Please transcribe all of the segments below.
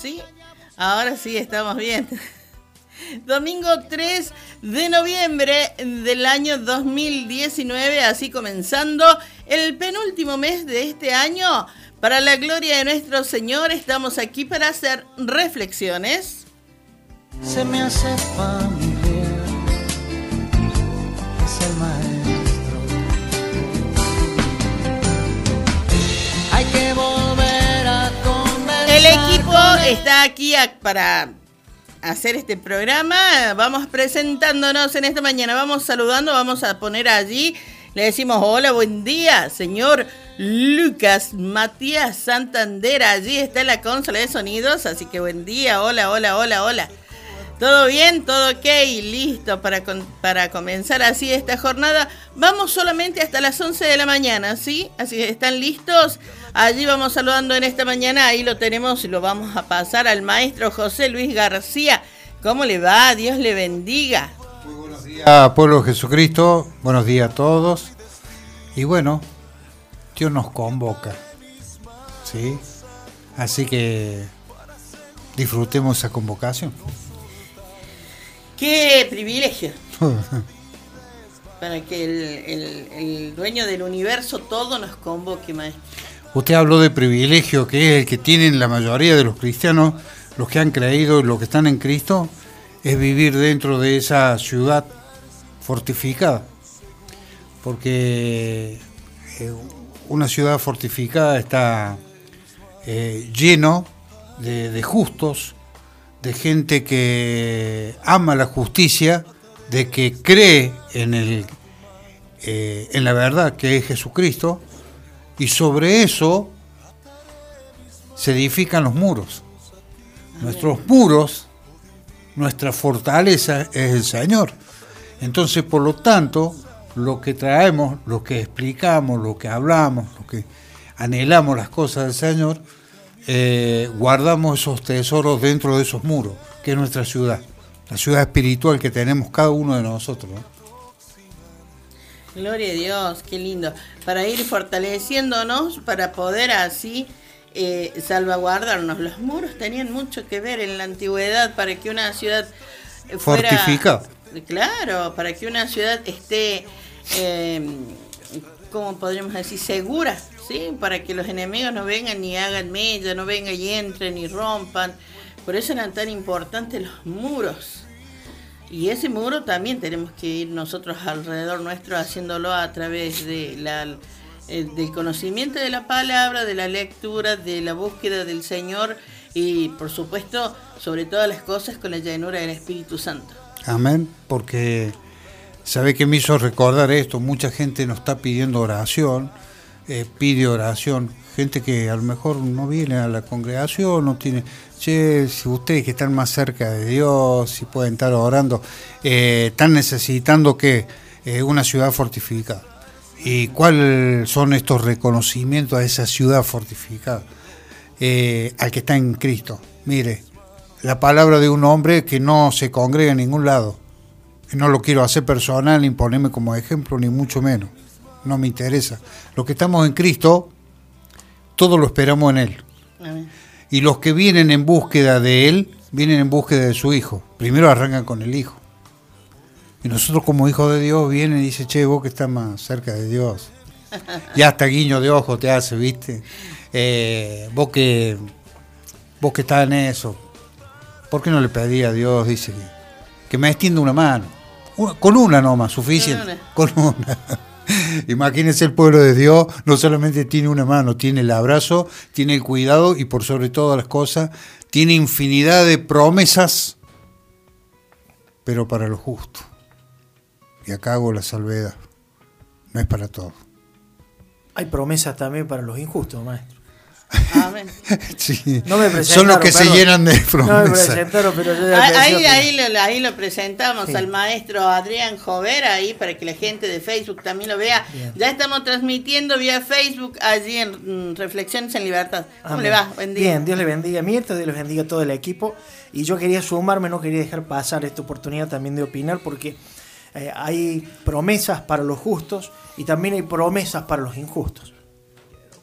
¿Sí? Ahora sí estamos bien. Domingo 3 de noviembre del año 2019, así comenzando el penúltimo mes de este año. Para la gloria de nuestro Señor, estamos aquí para hacer reflexiones. Se me hace El equipo está aquí para hacer este programa. Vamos presentándonos en esta mañana, vamos saludando, vamos a poner allí, le decimos hola, buen día, señor Lucas Matías Santander. Allí está la consola de sonidos, así que buen día, hola, hola, hola, hola. ¿Todo bien? ¿Todo ok? Listo para, para comenzar así esta jornada. Vamos solamente hasta las 11 de la mañana, ¿sí? Así que están listos. Allí vamos saludando en esta mañana. Ahí lo tenemos y lo vamos a pasar al maestro José Luis García. ¿Cómo le va? Dios le bendiga. Muy buenos días, pueblo Jesucristo. Buenos días a todos. Y bueno, Dios nos convoca. ¿Sí? Así que disfrutemos esa convocación. Qué privilegio. Para que el, dueño del universo todo nos convoque, maestro. Usted habló de privilegio, que es el que tienen la mayoría de los cristianos, los que han creído y los que están en Cristo, es vivir dentro de esa ciudad fortificada. Porque eh, una ciudad fortificada está eh, lleno de justos, de gente que ama la justicia, de que cree en, el, eh, en la verdad que es Jesucristo, y sobre eso se edifican los muros. Nuestros muros, nuestra fortaleza es el Señor. Entonces, por lo tanto, lo que traemos, lo que explicamos, lo que hablamos, lo que anhelamos las cosas del Señor, eh, guardamos esos tesoros dentro de esos muros, que es nuestra ciudad, la ciudad espiritual que tenemos cada uno de nosotros. Gloria a Dios, qué lindo. Para ir fortaleciéndonos, para poder así eh, salvaguardarnos. Los muros tenían mucho que ver en la antigüedad para que una ciudad fuera... Fortificada. Claro, para que una ciudad esté, eh, ¿cómo podríamos decir? Segura ¿sí? Para que los enemigos no vengan ni hagan mella, no vengan y entren y rompan. Por eso eran tan importantes los muros. Y ese muro también tenemos que ir nosotros alrededor nuestro haciéndolo a través de la, eh, del conocimiento de la palabra, de la lectura, de la búsqueda del Señor y por supuesto sobre todas las cosas con la llenura del Espíritu Santo. Amén, porque sabe que me hizo recordar esto, mucha gente nos está pidiendo oración eh, pide oración. Gente que a lo mejor no viene a la congregación, no tiene. Che, si ustedes que están más cerca de Dios, si pueden estar orando, eh, están necesitando que eh, una ciudad fortificada. ¿Y cuáles son estos reconocimientos a esa ciudad fortificada? al que está en Cristo. Mire, la palabra de un hombre que no se congrega en ningún lado. No lo quiero hacer personal ni ponerme como ejemplo, ni mucho menos no me interesa. Los que estamos en Cristo, todo lo esperamos en Él. Y los que vienen en búsqueda de Él, vienen en búsqueda de su Hijo. Primero arrancan con el Hijo. Y nosotros como hijos de Dios vienen y dicen, che, vos que estás más cerca de Dios. Y hasta guiño de ojo te hace, ¿viste? Eh, vos que vos que estás en eso, ¿por qué no le pedí a Dios, dice, que me extienda una mano? Con una nomás, suficiente. Con una. Imagínense el pueblo de Dios, no solamente tiene una mano, tiene el abrazo, tiene el cuidado y por sobre todas las cosas, tiene infinidad de promesas, pero para lo justo. Y acá hago la salvedad, no es para todos. Hay promesas también para los injustos, maestro. Amén. Son los que se llenan de promesas. ahí, lo, presentamos al maestro Adrián Jover, ahí para que la gente de Facebook también lo vea. Ya estamos transmitiendo vía Facebook allí en mm, Reflexiones en Libertad. ¿Cómo le va? Bien, Dios le bendiga. Mientras Dios le bendiga a todo el equipo. Y yo quería sumarme, no quería dejar pasar esta oportunidad también de opinar porque eh, hay promesas para los justos y también hay promesas para los injustos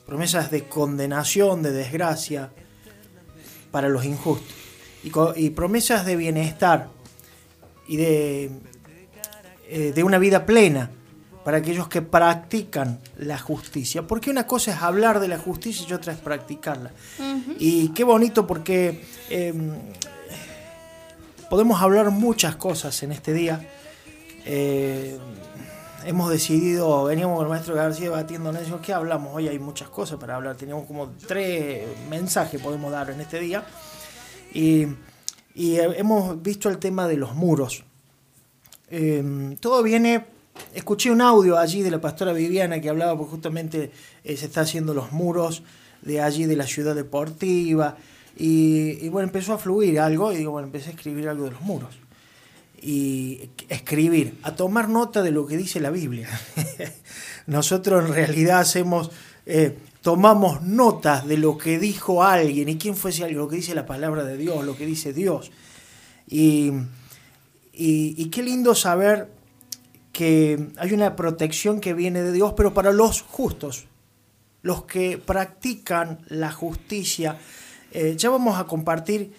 promesas de condenación, de desgracia, para los injustos. Y, promesas de bienestar y de, eh, de una vida plena para aquellos que practican la justicia. Porque una cosa es hablar de la justicia y otra es practicarla. Y qué bonito porque eh, podemos hablar muchas cosas en este día. Eh, hemos decidido, veníamos con el maestro García debatiendo en eso, ¿qué hablamos? Hoy hay muchas cosas para hablar, teníamos como tres mensajes podemos dar en este día. Y, y, eh, hemos visto el tema de los muros. Eh, todo viene, escuché un audio allí de la pastora Viviana que hablaba porque justamente eh, se está haciendo los muros de allí de la ciudad deportiva. Y, y bueno, empezó a fluir algo y digo, bueno, empecé a escribir algo de los muros y escribir, a tomar nota de lo que dice la Biblia. Nosotros en realidad hacemos, eh, tomamos notas de lo que dijo alguien y quién fue ese alguien, lo que dice la palabra de Dios, lo que dice Dios. Y, y, qué lindo saber que hay una protección que viene de Dios, pero para los justos, los que practican la justicia. Eh, ya vamos a compartir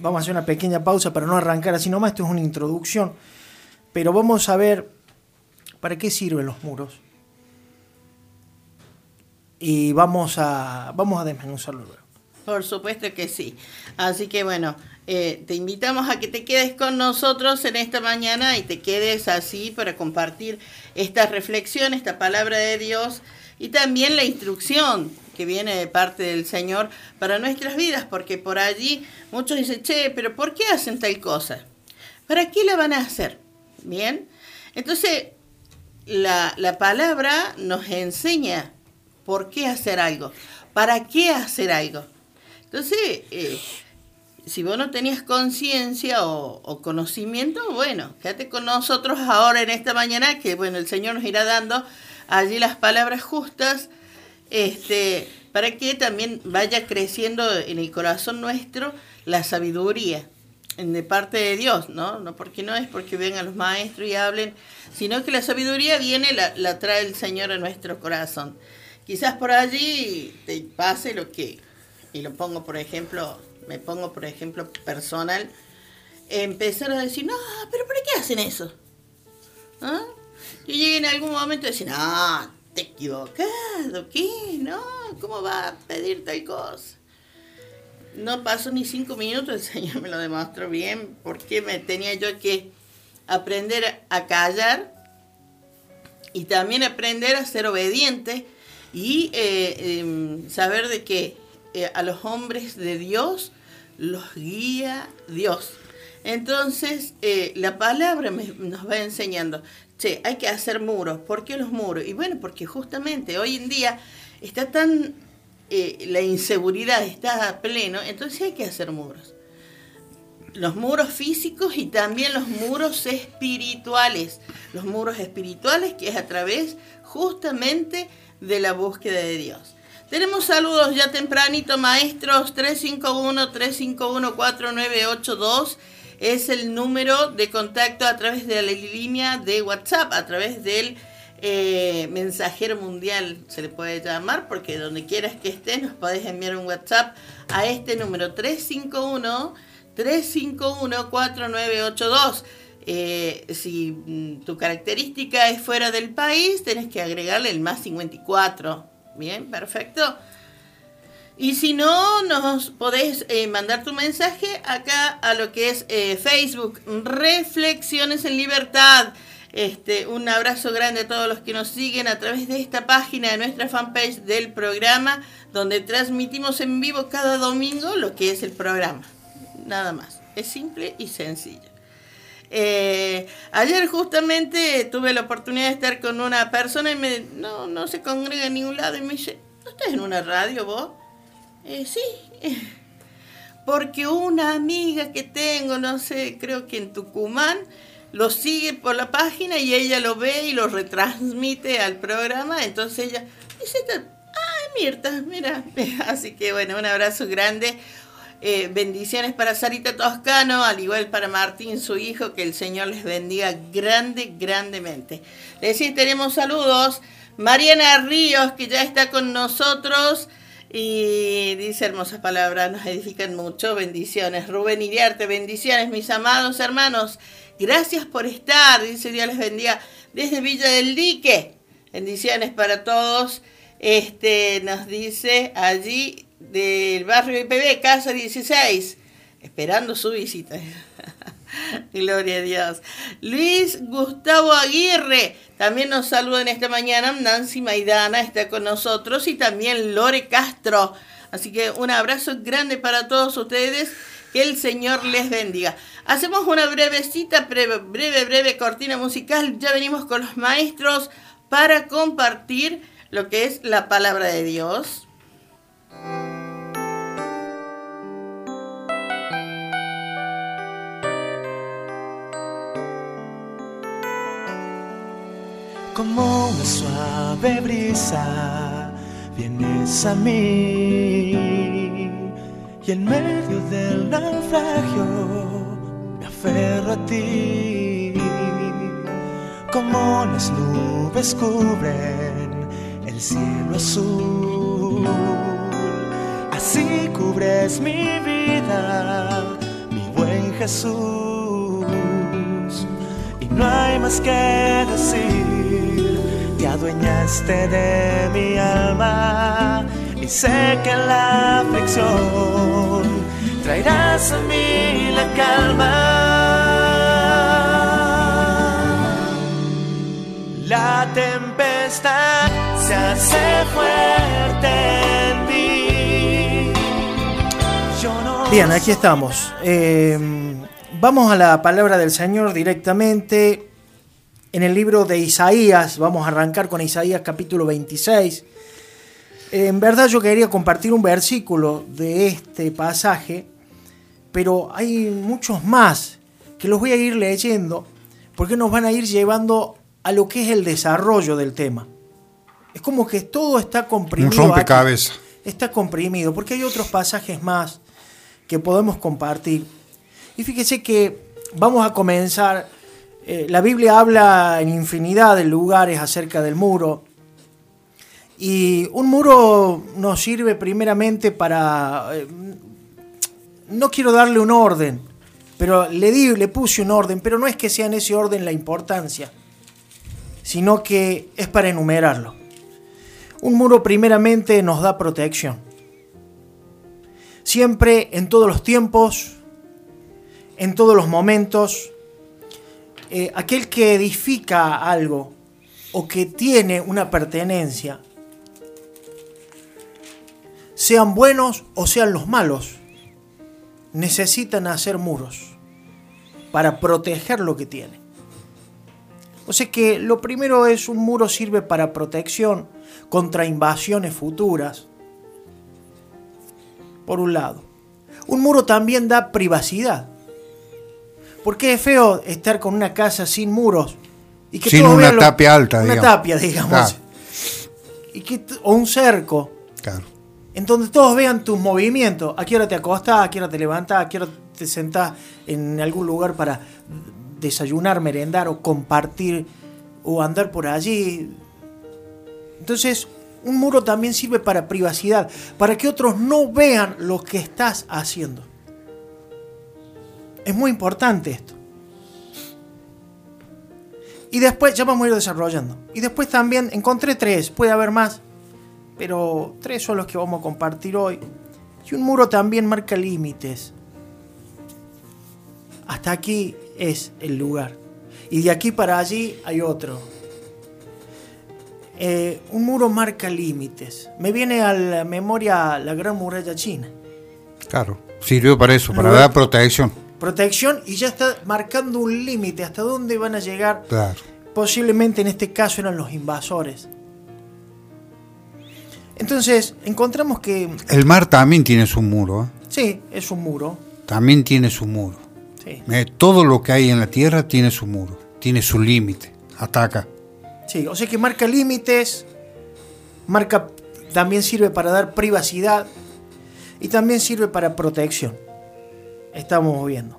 vamos a hacer una pequeña pausa para no arrancar así nomás, esto es una introducción, pero vamos a ver para qué sirven los muros. Y vamos a, vamos a desmenuzarlo luego. Por supuesto que sí. Así que bueno, eh, te invitamos a que te quedes con nosotros en esta mañana y te quedes así para compartir esta reflexión, esta palabra de Dios y también la instrucción que viene de parte del Señor para nuestras vidas, porque por allí muchos dicen, che, pero ¿por qué hacen tal cosa? ¿Para qué la van a hacer? Bien, entonces la, la palabra nos enseña por qué hacer algo, para qué hacer algo. Entonces, eh, si vos no tenías conciencia o, o, conocimiento, bueno, quédate con nosotros ahora en esta mañana, que bueno, el Señor nos irá dando allí las palabras justas, este, para que también vaya creciendo en el corazón nuestro la sabiduría de parte de Dios, ¿no? No porque no es porque vengan los maestros y hablen, sino que la sabiduría viene, la, la trae el Señor a nuestro corazón. Quizás por allí te pase lo que, y lo pongo por ejemplo, me pongo por ejemplo personal, empezar a decir, no, pero ¿para qué hacen eso? ¿Ah? Y llegue en algún momento y decir, no, te equivocado, ¿qué? No, ¿cómo va a pedir tal cosa? No pasó ni cinco minutos, el Señor me lo demostró bien, porque me tenía yo que aprender a callar y también aprender a ser obediente y eh, eh, saber de que eh, a los hombres de Dios los guía Dios. Entonces, la palabra nos va enseñando, che, hay que hacer muros. ¿Por qué los muros? Y bueno, porque justamente hoy en día está tan, eh, la inseguridad está a pleno, entonces hay que hacer muros. Los muros físicos y también los muros espirituales. Los muros espirituales que es a través justamente de la búsqueda de Dios. Tenemos saludos ya tempranito, maestros, 351-351-4982 es el número de contacto a través de la línea de WhatsApp, a través del eh, mensajero mundial, se le puede llamar, porque donde quieras que estés nos podés enviar un WhatsApp a este número 351-351-4982. Eh, si mm, tu característica es fuera del país, tenés que agregarle el más 54. Bien, perfecto. Y si no, nos podés eh, mandar tu mensaje acá a lo que es eh, Facebook, Reflexiones en Libertad. Este, un abrazo grande a todos los que nos siguen a través de esta página de nuestra fanpage del programa, donde transmitimos en vivo cada domingo lo que es el programa. Nada más. Es simple y sencillo. Eh, ayer justamente tuve la oportunidad de estar con una persona y me no, no se congrega en ningún lado y me dice, ¿no estás en una radio vos? Eh, sí, porque una amiga que tengo, no sé, creo que en Tucumán, lo sigue por la página y ella lo ve y lo retransmite al programa. Entonces ella dice, ay Mirta, mira. Así que bueno, un abrazo grande. Eh, bendiciones para Sarita Toscano, al igual para Martín, su hijo, que el Señor les bendiga grande, grandemente. Les tenemos saludos. Mariana Ríos, que ya está con nosotros. Y dice hermosas palabras, nos edifican mucho. Bendiciones. Rubén Iriarte, bendiciones, mis amados hermanos. Gracias por estar. Dice Dios les bendiga desde Villa del Dique. Bendiciones para todos. Este nos dice allí del barrio IPB, Casa 16, esperando su visita. Gloria a Dios. Luis Gustavo Aguirre también nos saluda en esta mañana. Nancy Maidana está con nosotros y también Lore Castro. Así que un abrazo grande para todos ustedes. Que el Señor les bendiga. Hacemos una brevecita, breve, breve, breve cortina musical. Ya venimos con los maestros para compartir lo que es la palabra de Dios. Como una suave brisa vienes a mí y en medio del naufragio me aferro a ti como las nubes cubren el cielo azul así cubres mi vida mi buen Jesús y no hay más que decir. Te adueñaste de mi alma y sé que en la aflicción traerás a mí la calma. La tempestad se hace fuerte en mí. No Bien, aquí estamos. Eh, vamos a la palabra del Señor directamente. En el libro de Isaías, vamos a arrancar con Isaías capítulo 26. En verdad yo quería compartir un versículo de este pasaje, pero hay muchos más que los voy a ir leyendo porque nos van a ir llevando a lo que es el desarrollo del tema. Es como que todo está Un comprimido. aquí rompecabezas. está comprimido, porque hay otros pasajes más que podemos compartir. Y fíjese que vamos a comenzar, eh, la Biblia habla en infinidad de lugares acerca del muro, y un muro nos sirve primeramente para... eh, no quiero darle un orden, pero le di, le puse un orden, pero no es que sea en ese orden la importancia, sino que es para enumerarlo. Un muro primeramente nos da protección. Siempre, en todos los tiempos, en todos los momentos, eh, aquel que edifica algo o que tiene una pertenencia, sean buenos o sean los malos, necesitan hacer muros para proteger lo que tiene. O sea que lo primero es un muro sirve para protección contra invasiones futuras. Por un lado. Un muro también da privacidad. Porque es feo estar con una casa sin muros. Y Sin todos una lo- tapia alta, Una digamos. tapia, digamos. Claro. Y que o un cerco. Claro. En donde todos vean tus movimientos. A qué hora te acostás, a qué hora te levantás, a qué hora te sentás en algún lugar para desayunar, merendar o compartir o andar por allí. Entonces, un muro también sirve para privacidad, para que otros no vean lo que estás haciendo. Es muy importante esto. Y después, ya vamos a ir desarrollando. Y después también encontré tres, puede haber más, pero tres son los que vamos a compartir hoy. Y un muro también marca límites. Hasta aquí es el lugar. Y de aquí para allí hay otro. Eh, un muro marca límites. Me viene a la memoria la gran muralla china. Claro. Sirvió para eso, para Lugar- dar protección. Protección y ya está marcando un límite hasta dónde van a llegar. Claro. Posiblemente en este caso eran los invasores. Entonces, encontramos que El mar también tiene su muro, ¿eh? sí, es un muro. También tiene su muro. Sí, Eh, Todo lo que hay en la tierra tiene su muro, tiene su límite. Ataca. sí, o sea que marca límites, marca también sirve para dar privacidad y también sirve para protección. Estamos viendo.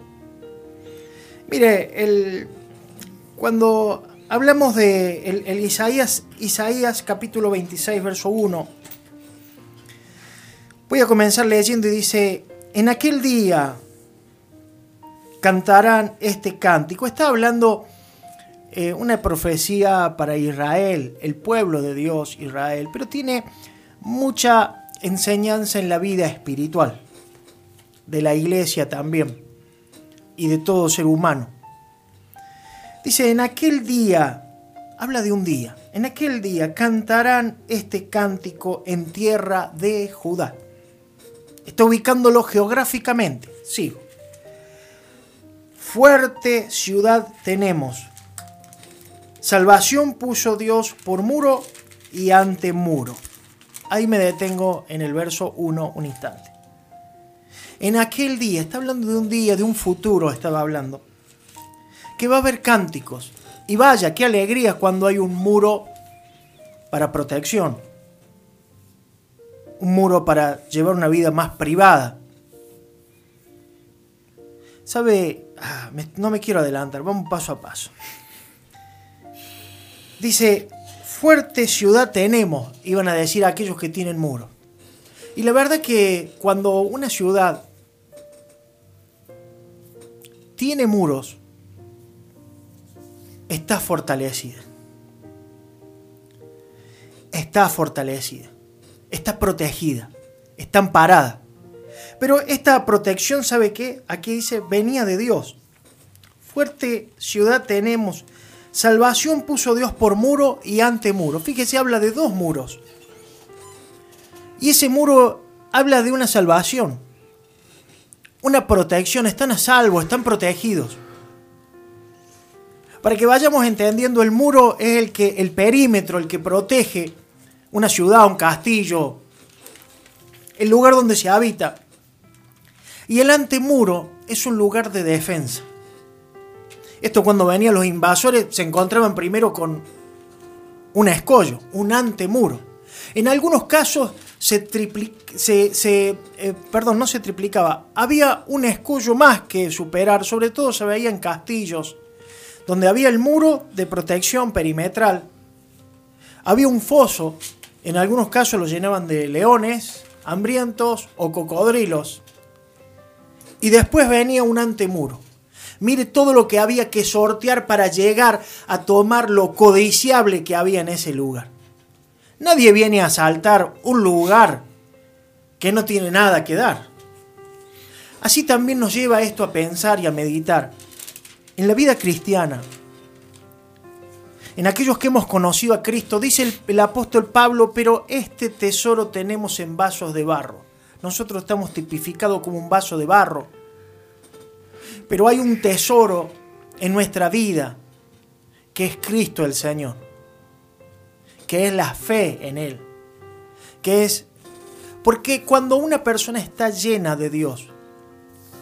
Mire, el, cuando hablamos de el, Isaías, Isaías capítulo 26, verso 1, Voy a comenzar leyendo y dice, en aquel día cantarán este cántico. Está hablando eh, una profecía para Israel, el pueblo de Dios Israel, pero tiene mucha enseñanza en la vida espiritual, de la iglesia también y de todo ser humano. Dice, en aquel día, habla de un día, en aquel día cantarán este cántico en tierra de Judá. Está ubicándolo geográficamente, sigo. Fuerte ciudad tenemos. Salvación puso Dios por muro y ante muro. Ahí me detengo en el verso 1 un instante. En aquel día, está hablando de un día, de un futuro, estaba hablando, que va a haber cánticos. Y vaya, qué alegría cuando hay un muro para protección. Un muro para llevar una vida más privada. ¿Sabe? Ah, no me quiero adelantar, vamos paso a paso. Dice, fuerte ciudad tenemos, iban a decir aquellos que tienen muro. Y la verdad que cuando una ciudad tiene muros, está fortalecida. Está fortalecida. Está protegida. Está amparada. Pero esta protección, ¿sabe qué? Aquí dice, venía de Dios. Fuerte ciudad tenemos. Salvación puso Dios por muro y ante muro. Fíjese, habla de dos muros. Y ese muro habla de una salvación una protección, están a salvo, están protegidos. Para que vayamos entendiendo, el muro es el que el perímetro, el que protege una ciudad, un castillo, el lugar donde se habita. Y el antemuro es un lugar de defensa. Esto cuando venían los invasores se encontraban primero con un escollo, un antemuro. En algunos casos se, se, eh, perdón, no se triplicaba, había un escollo más que superar, sobre todo se veía en castillos, donde había el muro de protección perimetral, había un foso, en algunos casos lo llenaban de leones, hambrientos o cocodrilos, y después venía un antemuro. Mire todo lo que había que sortear para llegar a tomar lo codiciable que había en ese lugar. Nadie viene a asaltar un lugar que no tiene nada que dar. Así también nos lleva esto a pensar y a meditar. En la vida cristiana, en aquellos que hemos conocido a Cristo, dice el, apóstol Pablo, pero este tesoro tenemos en vasos de barro. Nosotros estamos tipificados como un vaso de barro. Pero hay un tesoro en nuestra vida que es Cristo el Señor que es la fe en Él, que es, porque cuando una persona está llena de Dios,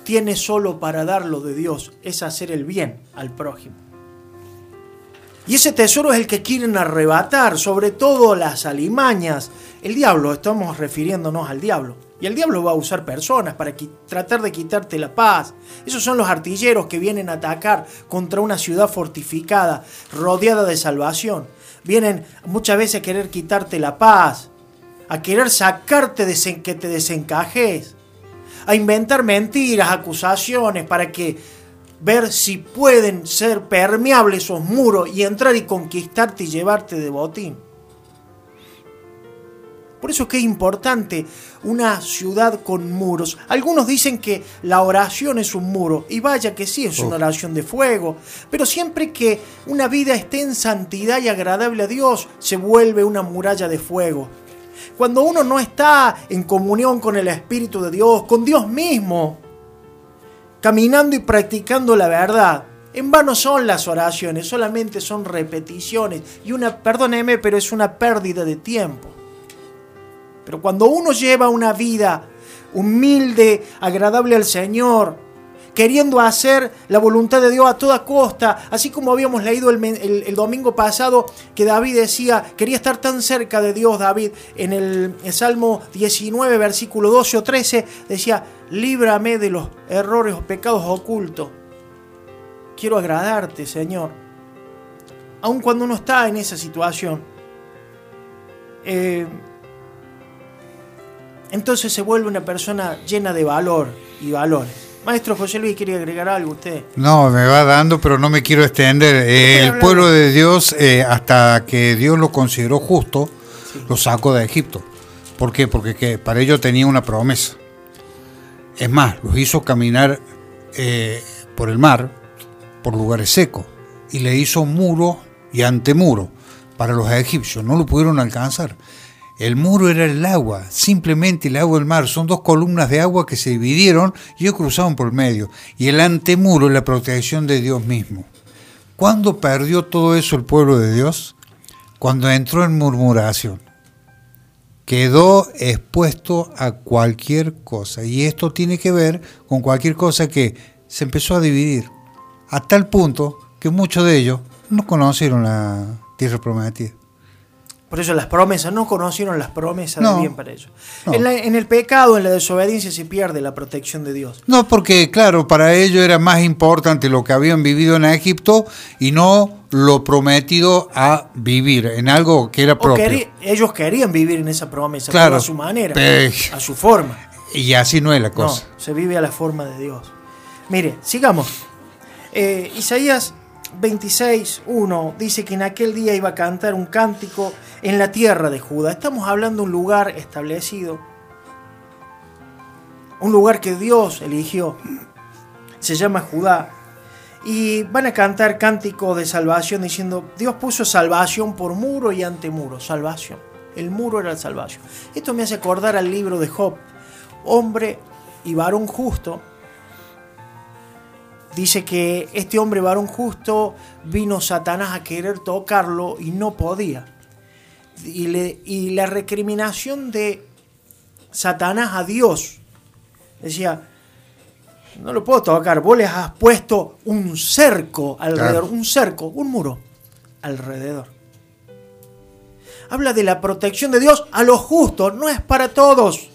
tiene solo para dar lo de Dios, es hacer el bien al prójimo. Y ese tesoro es el que quieren arrebatar, sobre todo las alimañas. El diablo, estamos refiriéndonos al diablo. Y el diablo va a usar personas para tratar de quitarte la paz. Esos son los artilleros que vienen a atacar contra una ciudad fortificada, rodeada de salvación vienen muchas veces a querer quitarte la paz, a querer sacarte de que te desencajes, a inventar mentiras, acusaciones para que ver si pueden ser permeables esos muros y entrar y conquistarte y llevarte de botín. Por eso es que es importante una ciudad con muros. Algunos dicen que la oración es un muro, y vaya que sí, es una oh. oración de fuego, pero siempre que una vida esté en santidad y agradable a Dios, se vuelve una muralla de fuego. Cuando uno no está en comunión con el Espíritu de Dios, con Dios mismo, caminando y practicando la verdad, en vano son las oraciones, solamente son repeticiones y una, perdóneme, pero es una pérdida de tiempo. Pero cuando uno lleva una vida humilde, agradable al Señor, queriendo hacer la voluntad de Dios a toda costa, así como habíamos leído el, domingo pasado que David decía, quería estar tan cerca de Dios, David, en el, Salmo 19, versículo 12 o 13, decía, líbrame de los errores o pecados ocultos. Quiero agradarte, Señor. Aun cuando uno está en esa situación. Eh, entonces se vuelve una persona llena de valor y valores. Maestro José Luis, ¿quiere agregar algo usted? No, me va dando, pero no me quiero extender. Eh, el pueblo de Dios, eh, hasta que Dios lo consideró justo, lo sacó de Egipto. ¿Por qué? Porque que para ellos tenía una promesa. Es más, los hizo caminar eh, por el mar, por lugares secos, y le hizo muro y antemuro para los egipcios. No lo pudieron alcanzar. El muro era el agua, simplemente el agua del mar. Son dos columnas de agua que se dividieron y ellos cruzaban por el medio. Y el antemuro la protección de Dios mismo. ¿Cuándo perdió todo eso el pueblo de Dios? Cuando entró en murmuración. Quedó expuesto a cualquier cosa. Y esto tiene que ver con cualquier cosa que se empezó a dividir. A tal punto que muchos de ellos no conocieron la tierra prometida. Por eso las promesas, no conocieron las promesas de bien para ellos. En, el pecado, en la desobediencia, se pierde la protección de Dios. No, porque claro, para ellos era más importante lo que habían vivido en Egipto y no lo prometido a vivir en algo que era propio. ellos querían vivir en esa promesa, claro, a su manera, a su forma. Y así no es la cosa. No, se vive a la forma de Dios. Mire, sigamos. Eh, Isaías 26, 1 dice que en aquel día iba a cantar un cántico en la tierra de Judá. Estamos hablando de un lugar establecido, un lugar que Dios eligió. Se llama Judá. Y van a cantar cántico de salvación diciendo, Dios puso salvación por muro y ante muro. Salvación. El muro era la salvación. Esto me hace acordar al libro de Job. Hombre y varón justo dice que este hombre varón justo vino Satanás a querer tocarlo y no podía. Y, le, y la recriminación de Satanás a Dios decía, no lo puedo tocar, vos le has puesto un cerco alrededor, un cerco, un muro alrededor. Habla de la protección de Dios a los justos, no es para todos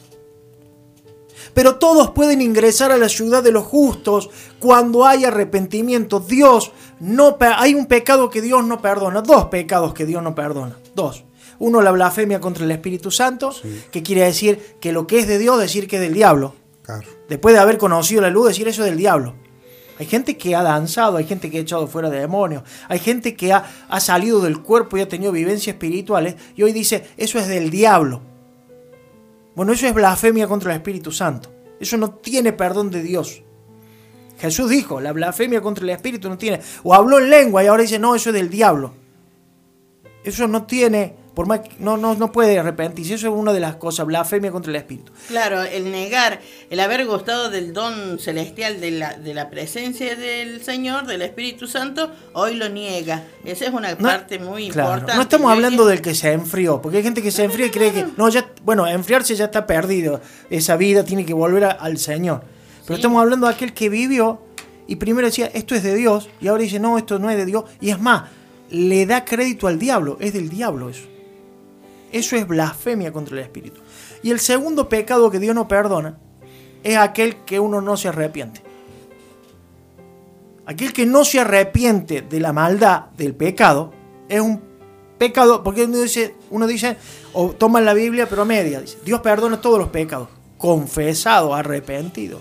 pero todos pueden ingresar a la ciudad de los justos cuando hay arrepentimiento. Dios no hay un pecado que Dios no perdona, dos pecados que Dios no perdona, dos. Uno la blasfemia contra el Espíritu Santo, que quiere decir que lo que es de Dios decir que es del diablo. Después de haber conocido la luz decir eso es del diablo. Hay gente que ha danzado, hay gente que ha echado fuera de demonios, hay gente que ha, ha salido del cuerpo y ha tenido vivencias espirituales y hoy dice eso es del diablo. Bueno, eso es blasfemia contra el Espíritu Santo. Eso no tiene perdón de Dios. Jesús dijo, la blasfemia contra el Espíritu no tiene. O habló en lengua y ahora dice, no, eso es del diablo. Eso no tiene, por más no, no, no puede arrepentirse. Eso es una de las cosas, blasfemia contra el Espíritu. Claro, el negar, el haber gustado del don celestial de la, de la presencia del Señor, del Espíritu Santo, hoy lo niega. Esa es una parte muy importante. No estamos hablando del que se enfrió, porque hay gente que se enfría y cree que, no, ya, bueno, enfriarse ya está perdido. Esa vida tiene que volver al Señor. Pero estamos hablando de aquel que vivió y primero decía, esto es de Dios, y ahora dice, no, esto no es de Dios. Y es más, le da crédito al diablo, es del diablo eso. Eso es blasfemia contra el Espíritu. Y el segundo pecado que Dios no perdona es aquel que uno no se arrepiente. Aquel que no se arrepiente de la maldad, del pecado, es un pecado, porque uno dice, uno dice o toma la Biblia pero media, dice, Dios perdona todos los pecados, confesado, arrepentido.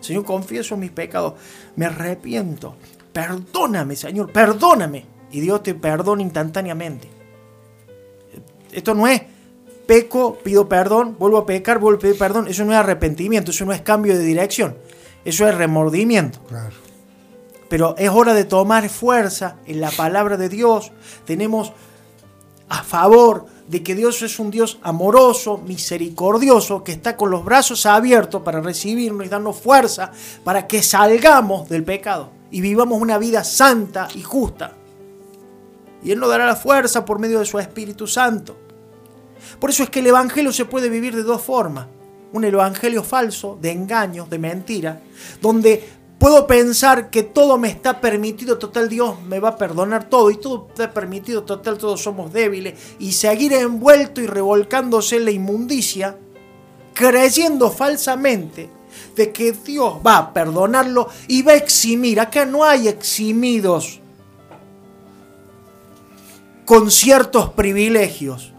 Señor, confieso mis pecados, me arrepiento, perdóname, Señor, perdóname y Dios te perdona instantáneamente. Esto no es peco, pido perdón, vuelvo a pecar, vuelvo a pedir perdón. Eso no es arrepentimiento, eso no es cambio de dirección. Eso es remordimiento. Pero es hora de tomar fuerza en la palabra de Dios. Tenemos a favor de que Dios es un Dios amoroso, misericordioso, que está con los brazos abiertos para recibirnos y darnos fuerza para que salgamos del pecado y vivamos una vida santa y justa y Él nos dará la fuerza por medio de su Espíritu Santo. Por eso es que el Evangelio se puede vivir de dos formas. Un Evangelio falso, de engaño, de mentira, donde puedo pensar que todo me está permitido, total Dios me va a perdonar todo y todo está permitido, total todos somos débiles, y seguir envuelto y revolcándose en la inmundicia, creyendo falsamente de que Dios va a perdonarlo y va a eximir. Acá no hay eximidos con ciertos privilegios.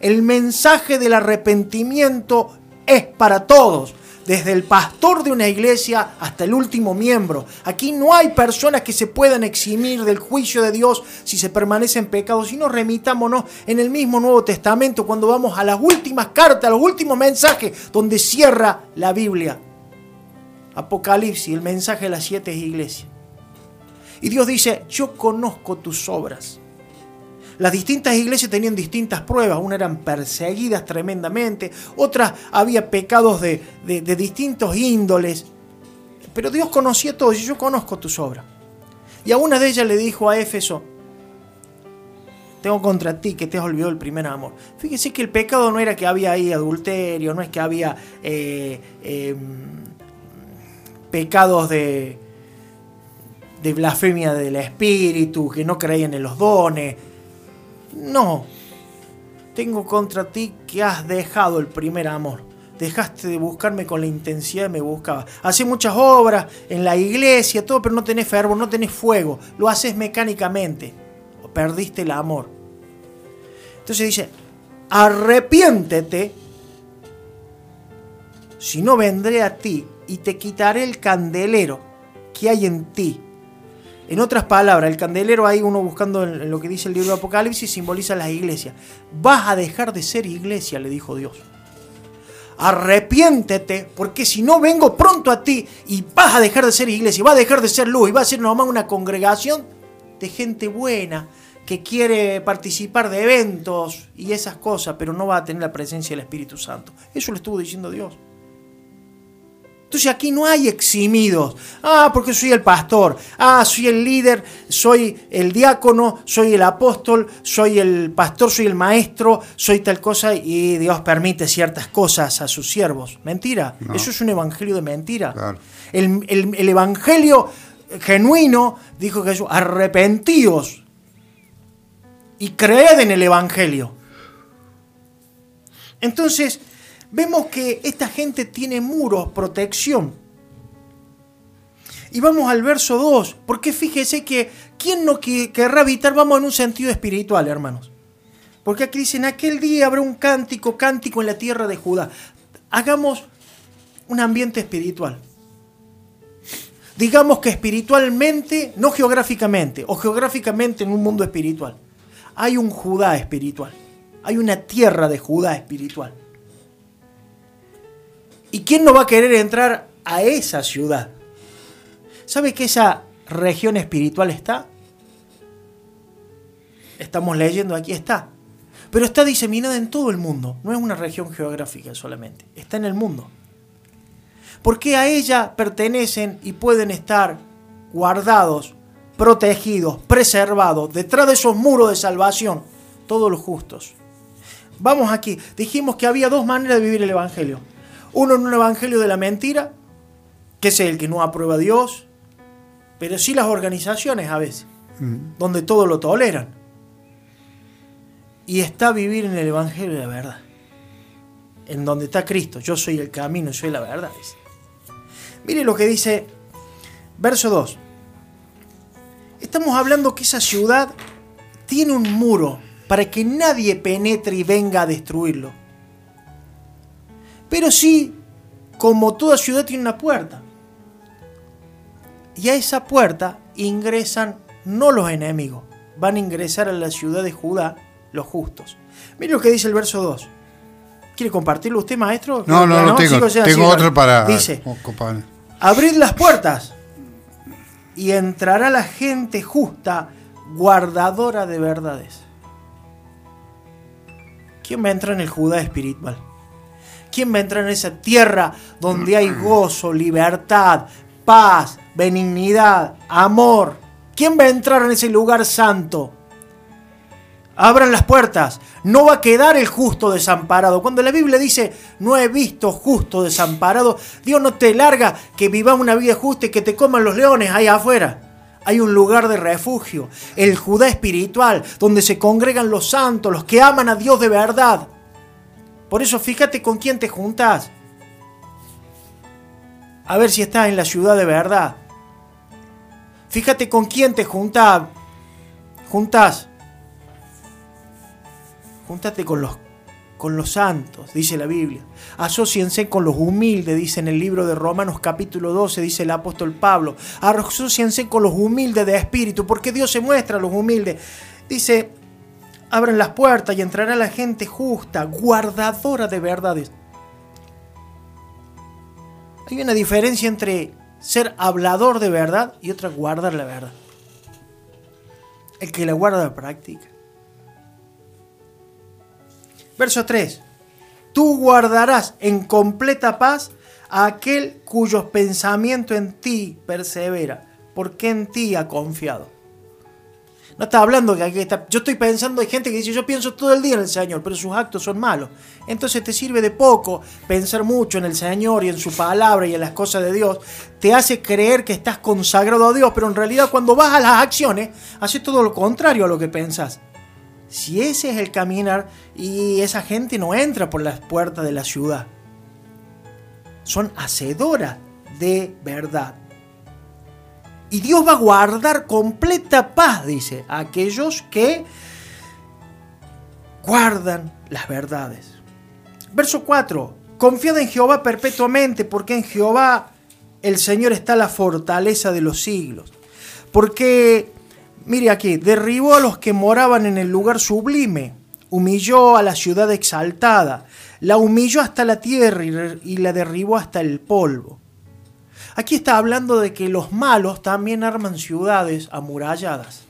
El mensaje del arrepentimiento es para todos desde el pastor de una iglesia hasta el último miembro. Aquí no hay personas que se puedan eximir del juicio de Dios si se permanece en pecado, sino remitámonos en el mismo Nuevo Testamento cuando vamos a las últimas cartas, a los últimos mensajes donde cierra la Biblia. Apocalipsis, el mensaje de las siete iglesias. Y Dios dice, yo conozco tus obras las distintas iglesias tenían distintas pruebas, unas eran perseguidas tremendamente, otras había pecados de, distintos índoles, pero Dios conocía todo y yo conozco tus obras. Y a una de ellas le dijo a Éfeso, tengo contra ti que te has olvidado el primer amor. Fíjese que el pecado no era que había ahí adulterio, no es que había eh, em, pecados de, de blasfemia del espíritu, que no creían en los dones, no, tengo contra ti que has dejado el primer amor. Dejaste de buscarme con la intensidad que me buscaba. Haces muchas obras en la iglesia, todo, pero no tenés fervor, no tenés fuego. Lo haces mecánicamente. Perdiste el amor. Entonces dice, arrepiéntete, si no vendré a ti y te quitaré el candelero que hay en ti en otras palabras, el candelero ahí uno buscando en lo que dice el libro de Apocalipsis simboliza las iglesias. Vas a dejar de ser iglesia, le dijo Dios. Arrepiéntete, porque si no vengo pronto a ti y vas a dejar de ser iglesia, vas a dejar de ser luz y va a ser nomás una congregación de gente buena que quiere participar de eventos y esas cosas, pero no va a tener la presencia del Espíritu Santo. Eso le estuvo diciendo Dios. Entonces aquí no hay eximidos. Ah, porque soy el pastor. Ah, soy el líder, soy el diácono, soy el apóstol, soy el pastor, soy el maestro, soy tal cosa y Dios permite ciertas cosas a sus siervos. Mentira. Eso es un evangelio de mentira. El, el, evangelio genuino dijo Jesús, arrepentíos y creed en el evangelio. Entonces, vemos que esta gente tiene muros, protección. Y vamos al verso 2, porque fíjese que ¿quién no querrá habitar? Vamos en un sentido espiritual, hermanos. Porque aquí dicen, aquel día habrá un cántico, cántico en la tierra de Judá. Hagamos un ambiente espiritual. Digamos que espiritualmente, no geográficamente, o geográficamente en un mundo espiritual. Hay un Judá espiritual. Hay una tierra de Judá espiritual. ¿Y quién no va a querer entrar a esa ciudad? ¿Sabe que esa región espiritual está? Estamos leyendo, aquí está. Pero está diseminada en todo el mundo. No es una región geográfica solamente. Está en el mundo. Porque a ella pertenecen y pueden estar guardados, protegidos, preservados, detrás de esos muros de salvación, todos los justos. Vamos aquí. Dijimos que había dos maneras de vivir el Evangelio. Uno en un evangelio de la mentira, que es el que no aprueba a Dios, pero sí las organizaciones a veces, mm. donde todo lo toleran. Y está vivir en el evangelio de la verdad, en donde está Cristo. Yo soy el camino, soy la verdad. Mire lo que dice verso 2. Estamos hablando que esa ciudad tiene un muro para que nadie penetre y venga a destruirlo. Pero sí, como toda ciudad tiene una puerta. Y a esa puerta ingresan no los enemigos, van a ingresar a la ciudad de Judá los justos. Mire lo que dice el verso 2. ¿Quiere compartirlo usted, maestro? No, no, no, tengo. tengo otro para. Dice: Abrid las puertas y entrará la gente justa, guardadora de verdades. ¿Quién va a entrar en el Judá espiritual? ¿Quién va a entrar en esa tierra donde hay gozo, libertad, paz, benignidad, amor? ¿Quién va a entrar en ese lugar santo? Abran las puertas. No va a quedar el justo desamparado. Cuando la Biblia dice, no he visto justo desamparado, Dios no te larga que vivas una vida justa y que te coman los leones ahí afuera. Hay un lugar de refugio, el Judá espiritual, donde se congregan los santos, los que aman a Dios de verdad. Por eso fíjate con quién te juntas. A ver si estás en la ciudad de verdad. Fíjate con quién te juntas. Juntas. Júntate con los con los santos, dice la Biblia. Asociense con los humildes, dice en el libro de Romanos capítulo 12, dice el apóstol Pablo. Asociense con los humildes de espíritu, porque Dios se muestra a los humildes. Dice, abran las puertas y entrará la gente justa, guardadora de verdades. Hay una diferencia entre ser hablador de verdad y otra guardar la verdad. El que la guarda la práctica. Verso 3. Tú guardarás en completa paz a aquel cuyo pensamiento en ti persevera, porque en ti ha confiado. No está hablando que aquí está. Yo estoy pensando, hay gente que dice, yo pienso todo el día en el Señor, pero sus actos son malos. Entonces te sirve de poco pensar mucho en el Señor y en su palabra y en las cosas de Dios. Te hace creer que estás consagrado a Dios, pero en realidad cuando vas a las acciones, haces todo lo contrario a lo que pensás. Si ese es el caminar y esa gente no entra por las puertas de la ciudad, son hacedoras de verdad. Y Dios va a guardar completa paz, dice, a aquellos que guardan las verdades. Verso 4. Confiad en Jehová perpetuamente, porque en Jehová el Señor está la fortaleza de los siglos. Porque, mire aquí, derribó a los que moraban en el lugar sublime, humilló a la ciudad exaltada, la humilló hasta la tierra y la derribó hasta el polvo. Aquí está hablando de que los malos también arman ciudades amuralladas.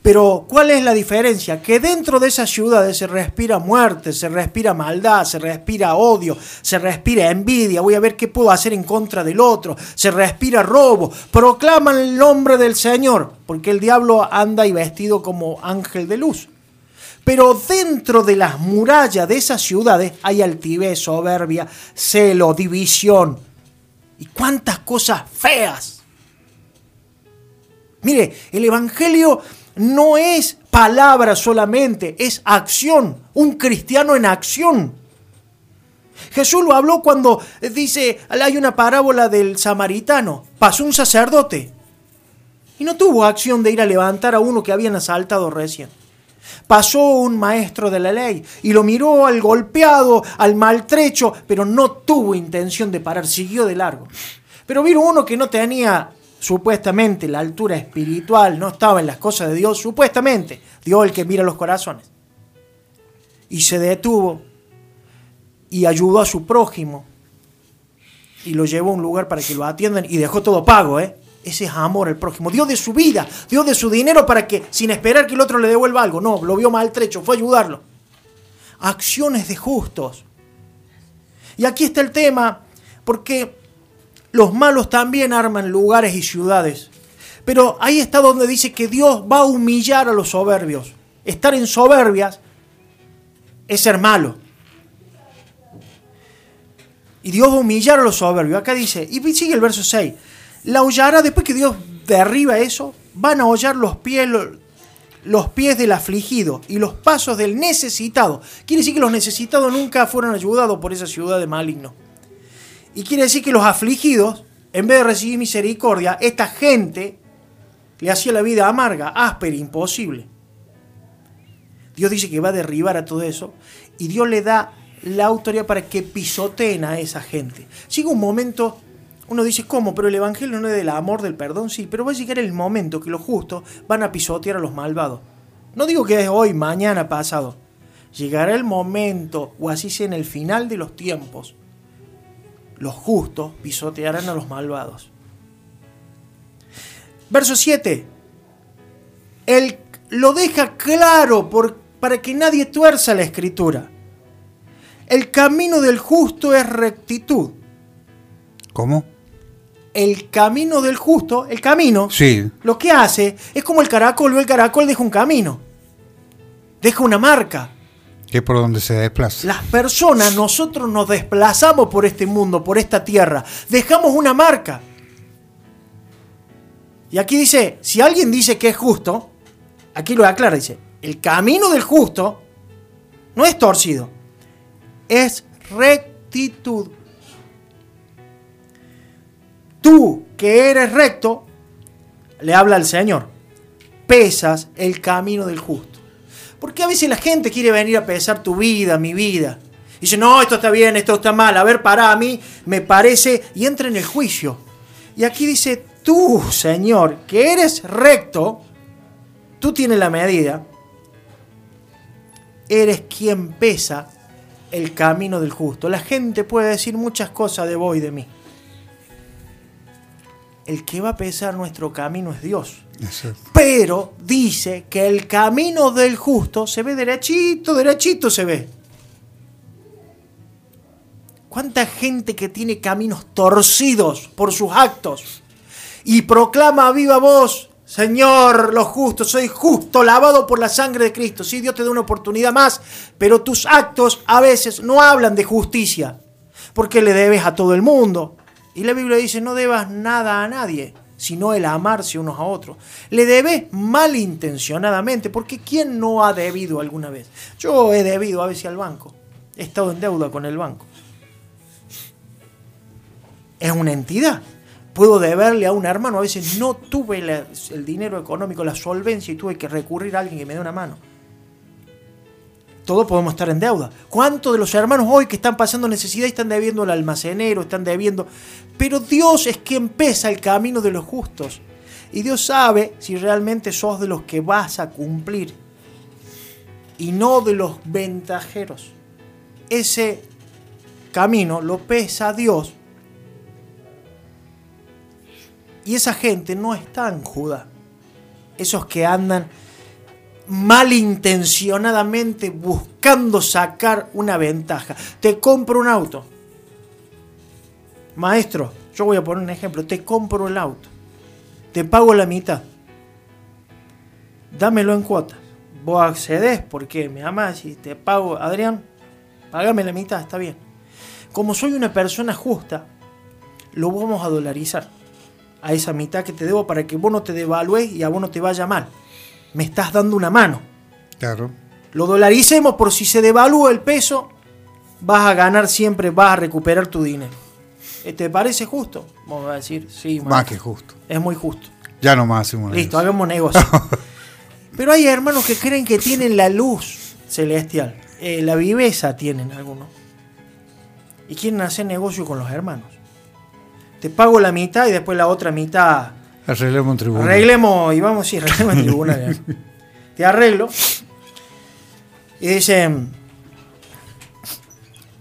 Pero ¿cuál es la diferencia? Que dentro de esas ciudades se respira muerte, se respira maldad, se respira odio, se respira envidia, voy a ver qué puedo hacer en contra del otro, se respira robo, proclaman el nombre del Señor, porque el diablo anda y vestido como ángel de luz. Pero dentro de las murallas de esas ciudades hay altivez, soberbia, celo, división, y cuántas cosas feas. Mire, el Evangelio no es palabra solamente, es acción, un cristiano en acción. Jesús lo habló cuando dice, hay una parábola del samaritano, pasó un sacerdote y no tuvo acción de ir a levantar a uno que habían asaltado recién. Pasó un maestro de la ley y lo miró al golpeado, al maltrecho, pero no tuvo intención de parar, siguió de largo. Pero vino uno que no tenía supuestamente la altura espiritual, no estaba en las cosas de Dios, supuestamente, Dios el que mira los corazones. Y se detuvo y ayudó a su prójimo y lo llevó a un lugar para que lo atiendan y dejó todo pago, ¿eh? Ese es amor al prójimo. Dio de su vida, dio de su dinero para que, sin esperar que el otro le devuelva algo, no, lo vio maltrecho, fue a ayudarlo. Acciones de justos. Y aquí está el tema, porque los malos también arman lugares y ciudades. Pero ahí está donde dice que Dios va a humillar a los soberbios. Estar en soberbias es ser malo. Y Dios va a humillar a los soberbios. Acá dice, y sigue el verso 6 la hollará, después que Dios derriba eso, van a hollar los pies, los pies del afligido y los pasos del necesitado. Quiere decir que los necesitados nunca fueron ayudados por esa ciudad de maligno. Y quiere decir que los afligidos, en vez de recibir misericordia, esta gente le hacía la vida amarga, áspera, imposible. Dios dice que va a derribar a todo eso y Dios le da la autoridad para que pisoteen a esa gente. Sigue un momento uno dice, ¿cómo? Pero el Evangelio no es del amor, del perdón, sí, pero va a llegar el momento que los justos van a pisotear a los malvados. No digo que es hoy, mañana, pasado. Llegará el momento, o así sea en el final de los tiempos, los justos pisotearán a los malvados. Verso 7. Él lo deja claro por, para que nadie tuerza la escritura. El camino del justo es rectitud. ¿Cómo? El camino del justo, el camino, sí. lo que hace es como el caracol, el caracol deja un camino, deja una marca. Que es por donde se desplaza. Las personas, nosotros nos desplazamos por este mundo, por esta tierra, dejamos una marca. Y aquí dice, si alguien dice que es justo, aquí lo aclara, dice, el camino del justo no es torcido, es rectitud tú que eres recto, le habla al Señor, pesas el camino del justo. Porque a veces la gente quiere venir a pesar tu vida, mi vida. Y dice, no, esto está bien, esto está mal. A ver, para a mí me parece. Y entra en el juicio. Y aquí dice, tú, Señor, que eres recto, tú tienes la medida, eres quien pesa el camino del justo. La gente puede decir muchas cosas de vos y de mí. El que va a pesar nuestro camino es Dios. Exacto. Pero dice que el camino del justo se ve derechito, derechito se ve. ¿Cuánta gente que tiene caminos torcidos por sus actos y proclama a viva voz, Señor, los justos, soy justo, lavado por la sangre de Cristo. Sí, Dios te da una oportunidad más, pero tus actos a veces no hablan de justicia, porque le debes a todo el mundo. Y la Biblia dice, no debas nada a nadie, sino el amarse unos a otros. Le debes malintencionadamente, porque ¿quién no ha debido alguna vez? Yo he debido a veces al banco, he estado en deuda con el banco. Es una entidad. Puedo deberle a un hermano, a veces no tuve el dinero económico, la solvencia y tuve que recurrir a alguien que me dé una mano. Todos podemos estar en deuda. ¿Cuántos de los hermanos hoy que están pasando necesidad están debiendo al almacenero, están debiendo? Pero Dios es quien pesa el camino de los justos. Y Dios sabe si realmente sos de los que vas a cumplir y no de los ventajeros. Ese camino lo pesa Dios. Y esa gente no está en Judá. Esos que andan malintencionadamente buscando sacar una ventaja. Te compro un auto. Maestro, yo voy a poner un ejemplo. Te compro el auto. Te pago la mitad. Dámelo en cuotas. Vos accedes porque me amas y te pago. Adrián, pagame la mitad, está bien. Como soy una persona justa, lo vamos a dolarizar a esa mitad que te debo para que vos no te devalúes y a vos no te vaya mal. Me estás dando una mano. Claro. Lo dolaricemos por si se devalúa el peso, vas a ganar siempre, vas a recuperar tu dinero. Eh, ¿Te parece justo? Vamos a decir, sí, Más que justo. es muy justo. Ya nomás hacemos Listo, hagamos negocio. Pero hay hermanos que creen que tienen la luz celestial. Eh, la viveza tienen algunos. Y quieren hacer negocio con los hermanos. Te pago la mitad y después la otra mitad Arreglemos un tribunal. Arreglemos, y vamos, sí, arreglemos en tribunal. Te arreglo. Y dicen.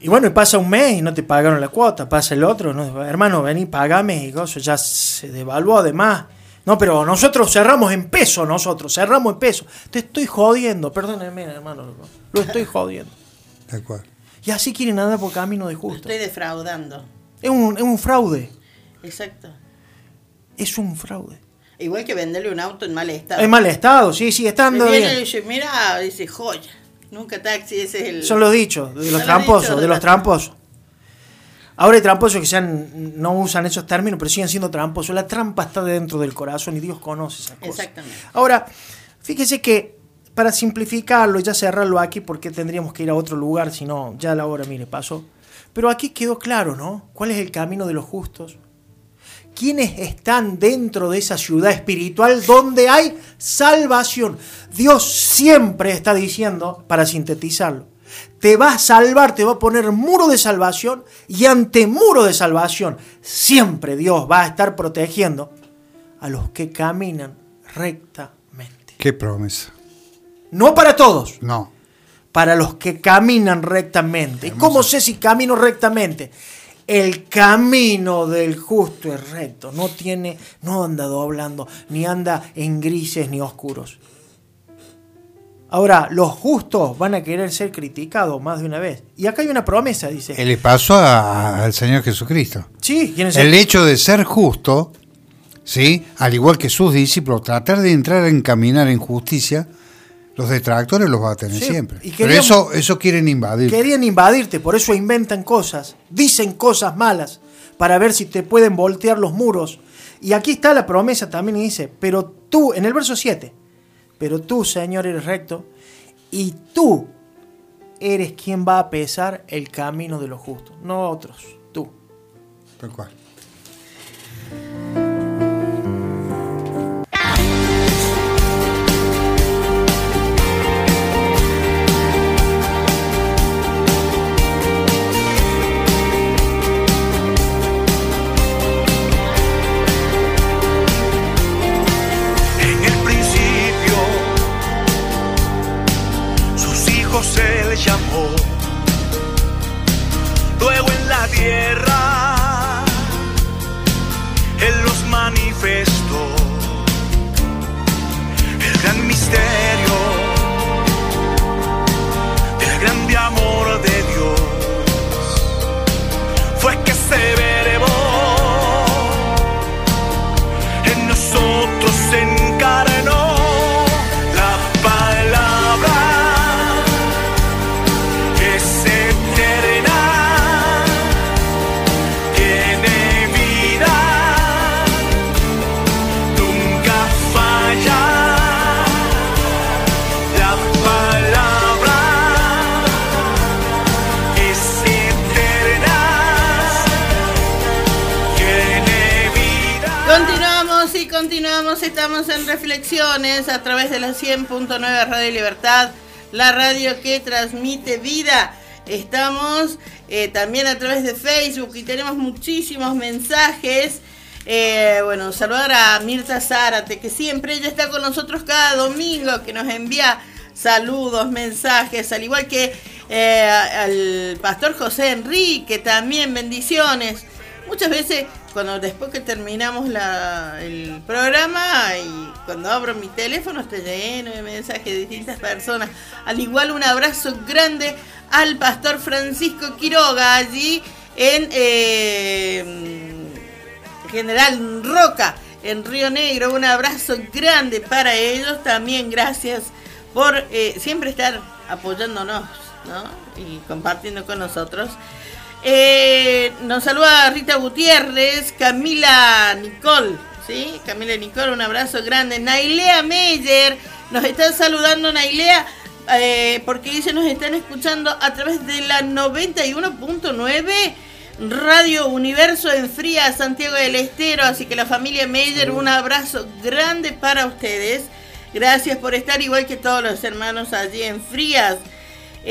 Y bueno, y pasa un mes y no te pagaron la cuota, pasa el otro, no, hermano, vení, pagame y eso ya se devaluó además. No, pero nosotros cerramos en peso, nosotros, cerramos en peso. Te estoy jodiendo, perdónenme, hermano, lo estoy jodiendo. Tal cual. Y así quieren andar por camino de Lo justo. estoy defraudando. Es un, es un fraude, Exacto. Es un fraude. Igual que venderle un auto en mal estado. Es mal estado, sí, sí, estando viene y bien. dice, mira, dice, joya. Nunca taxi, ese es el... Son los dichos, de los tramposos, de los tramposos. Ahora hay tramposos que sean, no usan esos términos, pero siguen siendo tramposos. La trampa está dentro del corazón y Dios conoce esas cosas. Exactamente. Ahora, fíjese que para simplificarlo y ya cerrarlo aquí, porque tendríamos que ir a otro lugar, si no, ya la hora, mire, pasó. Pero aquí quedó claro, ¿no? ¿Cuál es el camino de los justos? ¿Quiénes están dentro de esa ciudad espiritual donde hay salvación? Dios siempre está diciendo, para sintetizarlo, te va a salvar, te va a poner muro de salvación y ante muro de salvación siempre Dios va a estar protegiendo a los que caminan rectamente. Qué promesa. No para todos, No. para los que caminan rectamente. ¿Y cómo sé si camino rectamente? El camino del justo es recto, no tiene, no anda doblando, ni anda en grises ni oscuros. Ahora, los justos van a querer ser criticados más de una vez. Y acá hay una promesa, dice. Le pasó al Señor Jesucristo. sí, ¿quieren ser? El hecho de ser justo, ¿sí? al igual que sus discípulos, tratar de entrar en caminar en justicia, los detractores los va a tener Sí, siempre. y Pero querían- eso, eso quieren invadir. Querían invadirte, por eso inventan cosas, dicen cosas malas para ver si te pueden voltear los muros. Y aquí está la promesa también y dice, pero tú, en el verso 7, pero tú, Señor, eres recto y tú eres quien va a pesar el camino de los justos, no otros, tú. Tal cual. 100.9 Radio Libertad, la radio que transmite vida. Estamos eh, también a través de Facebook y tenemos muchísimos mensajes. Eh, bueno, saludar a Mirta Zárate, que siempre ella está con nosotros cada domingo, que nos envía saludos, mensajes, al igual que eh, al pastor José Enrique, también bendiciones. Muchas veces cuando después que terminamos el programa y cuando abro mi teléfono está lleno de mensajes de distintas personas. Al igual un abrazo grande al pastor Francisco Quiroga allí en eh, General Roca, en Río Negro. Un abrazo grande para ellos. También gracias por eh, siempre estar apoyándonos y compartiendo con nosotros. Eh, nos saluda Rita Gutiérrez, Camila Nicole, ¿sí? Camila Nicole, un abrazo grande. Nailea Meyer, nos está saludando Nailea, eh, porque dice nos están escuchando a través de la 91.9 Radio Universo en Fría, Santiago del Estero, así que la familia Meyer, un abrazo grande para ustedes. Gracias por estar igual que todos los hermanos allí en Frías.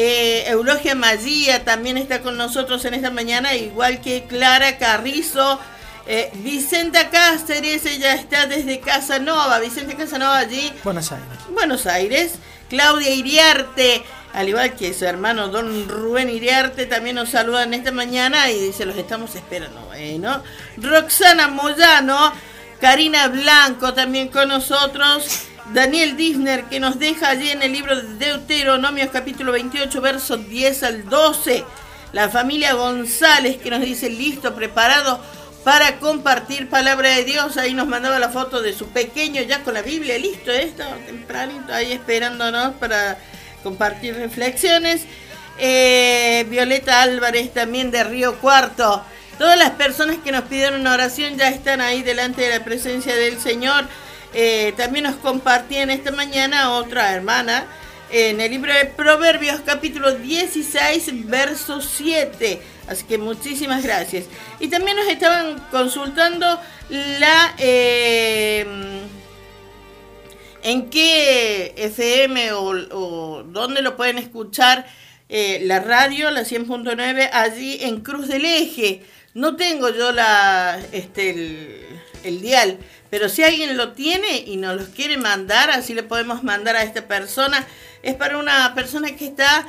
Eh, Eulogia Magía también está con nosotros en esta mañana, igual que Clara Carrizo. Eh, Vicenta Cáceres, ella está desde Casanova. Vicente Casanova allí. Buenos Aires. Buenos Aires. Claudia Iriarte, al igual que su hermano Don Rubén Iriarte, también nos saludan esta mañana y dice, los estamos esperando. Bueno, Roxana Moyano, Karina Blanco también con nosotros. Daniel Disner que nos deja allí en el libro de Deuteronomios capítulo 28 versos 10 al 12. La familia González que nos dice listo, preparado para compartir palabra de Dios. Ahí nos mandaba la foto de su pequeño ya con la Biblia, listo, esto, tempranito, ahí esperándonos para compartir reflexiones. Eh, Violeta Álvarez también de Río Cuarto. Todas las personas que nos pidieron una oración ya están ahí delante de la presencia del Señor. Eh, también nos compartían esta mañana otra hermana en el libro de Proverbios capítulo 16 verso 7. Así que muchísimas gracias. Y también nos estaban consultando la... Eh, en qué FM o, o dónde lo pueden escuchar eh, la radio, la 100.9, allí en Cruz del Eje. No tengo yo la, este, el, el dial, pero si alguien lo tiene y nos los quiere mandar, así le podemos mandar a esta persona. Es para una persona que está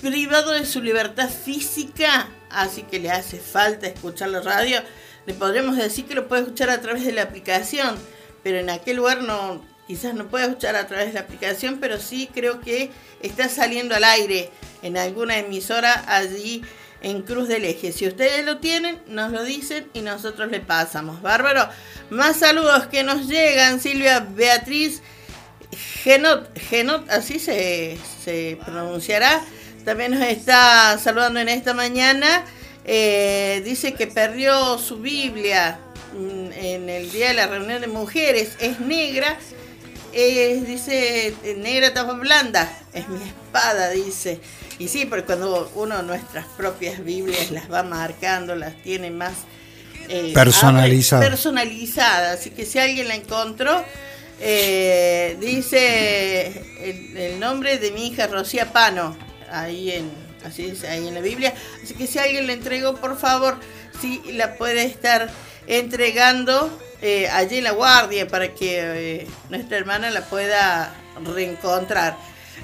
privado de su libertad física, así que le hace falta escuchar la radio. Le podremos decir que lo puede escuchar a través de la aplicación, pero en aquel lugar no, quizás no puede escuchar a través de la aplicación, pero sí creo que está saliendo al aire en alguna emisora allí en Cruz del Eje. Si ustedes lo tienen, nos lo dicen y nosotros le pasamos. Bárbaro. Más saludos que nos llegan. Silvia Beatriz Genot, Genot así se, pronunciará. También nos está saludando en esta mañana. Eh, dice que perdió su Biblia mm, en el día de la reunión de mujeres. Es negra. Dice negra tapa blanda. Es mi espada, dice. Y sí, porque cuando uno nuestras propias Biblias las va marcando, las tiene más eh, personalizadas. Personalizada. Así que si alguien la encontró, eh, dice el, nombre de mi hija Rocía Pano, ahí en, así dice, ahí en la Biblia. Así que si alguien la entregó, por favor, si la puede estar entregando eh, allí en la guardia para que nuestra hermana la pueda reencontrar.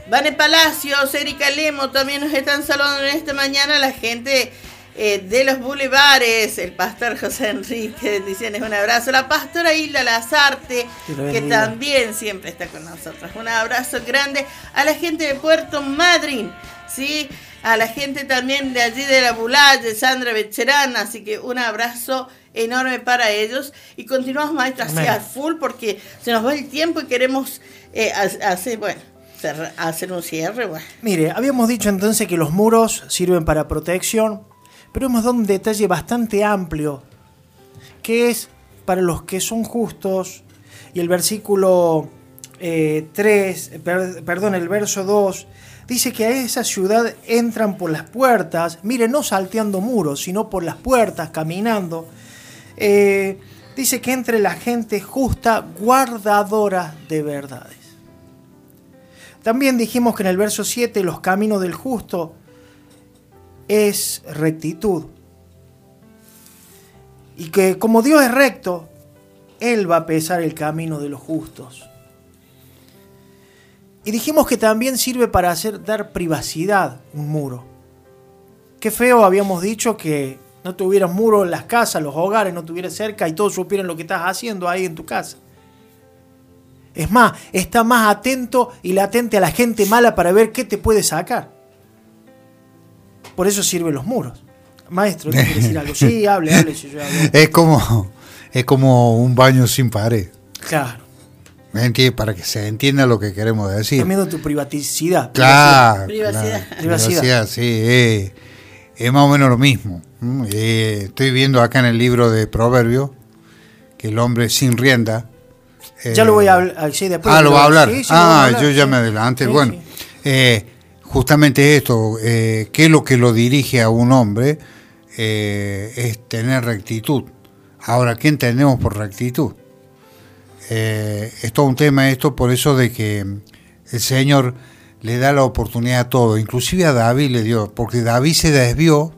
Vane Palacios, Erika Lemo también nos están saludando en esta mañana la gente eh, de los bulevares, el pastor José Enrique, bendiciones, un abrazo. La pastora Hilda Lazarte, que también siempre está con nosotros. Un abrazo grande a la gente de Puerto Madryn, ¿sí? a la gente también de allí de la Bulalle, Sandra Becherán, así que un abrazo enorme para ellos. Y continuamos, maestra, hacia full porque se nos va el tiempo y queremos eh, hacer, bueno hacer un cierre. Mire, habíamos dicho entonces que los muros sirven para protección, pero hemos dado un detalle bastante amplio, que es para los que son justos, y el versículo 3, eh, perdón, el verso 2, dice que a esa ciudad entran por las puertas, mire, no salteando muros, sino por las puertas, caminando. Eh, dice que entre la gente justa, guardadora de verdades. También dijimos que en el verso 7 los caminos del justo es rectitud. Y que como Dios es recto, Él va a pesar el camino de los justos. Y dijimos que también sirve para hacer dar privacidad un muro. Qué feo habíamos dicho que no tuvieras muro en las casas, los hogares, no tuvieras cerca y todos supieran lo que estás haciendo ahí en tu casa. Es más, está más atento y latente a la gente mala para ver qué te puede sacar. Por eso sirven los muros. Maestro, ¿quiere decir algo? Sí, hable, hable. Si yo hablo. Es como, es como un baño sin pared. Claro. ¿Me entiendes? Para que se entienda lo que queremos decir. Está miedo tu privaticidad. Claro. Privacidad. claro, Privacidad. privacidad, sí. eh, es más o menos lo mismo. ¿m? Eh, estoy viendo acá en el libro de Proverbios que el hombre sin rienda. Ya eh, lo voy a hablar. Sí, después Ah, lo va a hablar. Sí, sí, lo ah, voy a hablar, yo ya me adelanté. Sí, bueno, eh, justamente esto, eh, ¿qué es lo que lo dirige a un hombre? Eh, es tener rectitud. Ahora, ¿qué entendemos por rectitud? Eh, es todo un tema esto, por eso de que el Señor le da la oportunidad a todo, inclusive a David le dio, porque David se desvió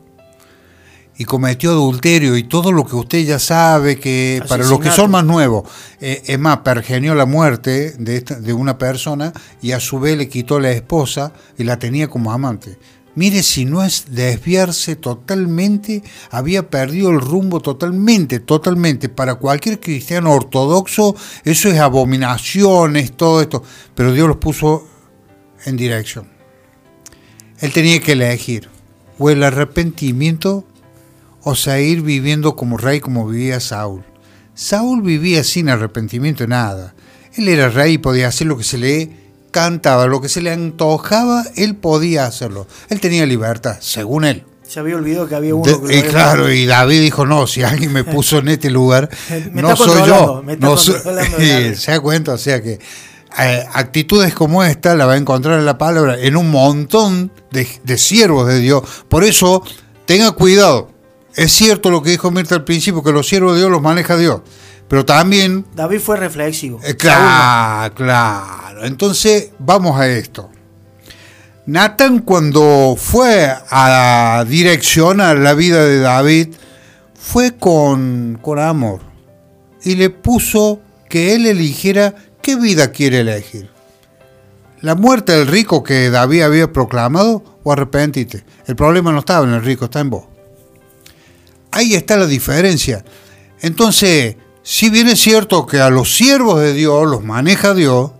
y cometió adulterio y todo lo que usted ya sabe que para los que son más nuevos, eh, es más, pergenió la muerte de, esta- de una persona y a su vez le quitó la esposa y la tenía como amante. Mire, si no es desviarse totalmente, había perdido el rumbo totalmente, totalmente. Para cualquier cristiano ortodoxo, eso es abominaciones, todo esto. Pero Dios los puso en dirección. Él tenía que elegir o el arrepentimiento o seguir viviendo como rey como vivía Saúl. Saúl vivía sin arrepentimiento de nada. Él era rey y podía hacer lo que se le cantaba, lo que se le antojaba, él podía hacerlo. Él tenía libertad, según él. Se había olvidado que había uno De- que y había- claro, y David dijo, no, si alguien me puso en este lugar, no está soy yo. me está No soy- se da cuenta, o sea que eh, actitudes como esta la va a encontrar en la palabra en un montón de, de siervos de Dios. Por eso, tenga cuidado. Es cierto lo que dijo Mirta al principio, que los siervos de Dios los maneja Dios. Pero también David fue reflexivo. eh, claro, claro. Entonces, vamos a esto. Nathan cuando fue a direccionar la vida de David, fue con, con amor y le puso que él eligiera qué vida quiere elegir. La muerte del rico que David había proclamado o arrepentite. El problema no estaba en el rico, está en vos. Ahí está la diferencia. Entonces, si bien es cierto que a los siervos de Dios los maneja Dios,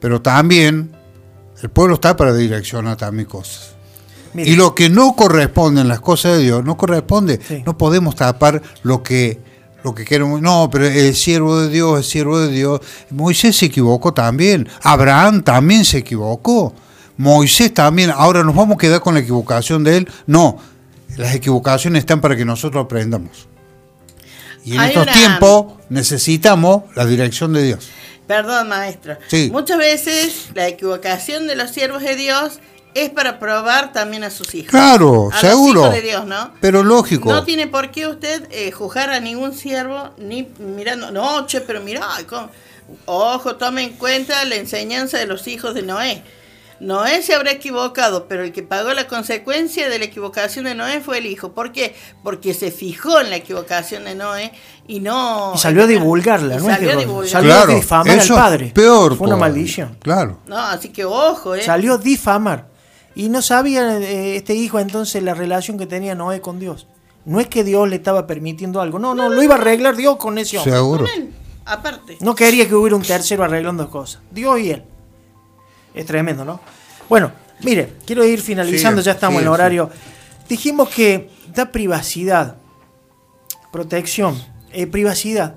pero también el pueblo está para direccionar también cosas. Mire, Y lo que no corresponde en las cosas de Dios, no corresponde. Sí. No podemos tapar lo que, lo que queremos. No, pero el siervo de Dios, el siervo de Dios. Moisés se equivocó también. Abraham también se equivocó. Moisés también. Ahora nos vamos a quedar con la equivocación de él. No, las equivocaciones están para que nosotros aprendamos. Y en Hay estos una- tiempos necesitamos la dirección de Dios. Perdón, maestro. Sí. Muchas veces la equivocación de los siervos de Dios es para probar también a sus hijos. Claro, a seguro. Los hijos de Dios, ¿no? Pero lógico. No tiene por qué usted eh, juzgar a ningún siervo ni mirando, no, che, pero mira, ojo, tome en cuenta la enseñanza de los hijos de Noé. Noé se habrá equivocado, pero el que pagó la consecuencia de la equivocación de Noé fue el hijo. ¿Por qué? Porque se fijó en la equivocación de Noé y no... y salió a divulgarla, ¿no? es salió a divulgarla. Salió Claro, a difamar al eso es padre. Peor. Fue una todavía. maldición. Claro. No, así que ojo, ¿eh? Salió a difamar. Y no sabía eh, este hijo entonces la relación que tenía Noé con Dios. No es que Dios le estaba permitiendo algo. No, no, lo iba a arreglar Dios con ese hombre. Seguro. Con él, aparte. No quería que hubiera un tercero arreglando cosas. Dios y él. Es tremendo, ¿no? Bueno, mire, quiero ir finalizando, ya estamos en el horario. Dijimos que da privacidad, protección, eh, privacidad.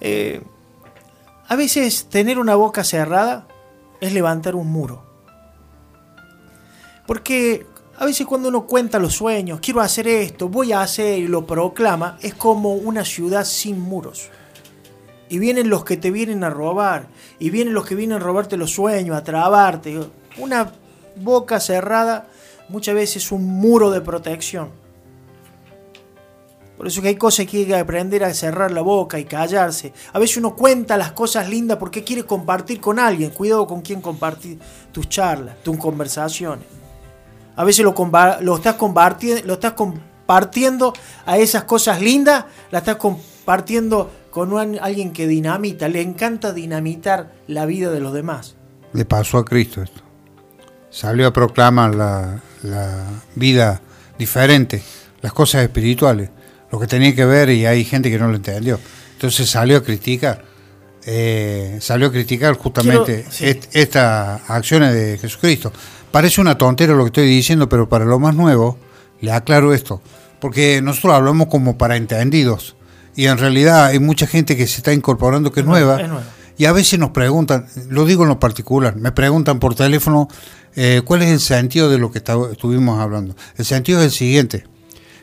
Eh, a veces tener una boca cerrada es levantar un muro. Porque a veces cuando uno cuenta los sueños, quiero hacer esto, voy a hacer y lo proclama, es como una ciudad sin muros. Y vienen los que te vienen a robar. Y vienen los que vienen a robarte los sueños, a trabarte. Una boca cerrada muchas veces es un muro de protección. Por eso que hay cosas que hay que aprender a cerrar la boca y callarse. A veces uno cuenta las cosas lindas porque quiere compartir con alguien. Cuidado con quién compartir tus charlas, tus conversaciones. A veces lo, lo, estás compartiendo, lo estás compartiendo a esas cosas lindas, la estás compartiendo con alguien que dinamita. Le encanta dinamitar la vida de los demás. Le pasó a Cristo esto. Salió a proclamar la, la vida diferente, las cosas espirituales lo que tenía que ver y hay gente que no lo entendió. Entonces salió a criticar, eh, salió a criticar justamente estas acciones de Jesucristo. Parece una tontera lo que estoy diciendo, pero para lo más nuevo le aclaro esto, porque nosotros hablamos como para entendidos y en realidad hay mucha gente que se está incorporando que es, nueva, y a veces nos preguntan, lo digo en lo particular, me preguntan por teléfono eh, cuál es el sentido de lo que estuvimos hablando. El sentido es el siguiente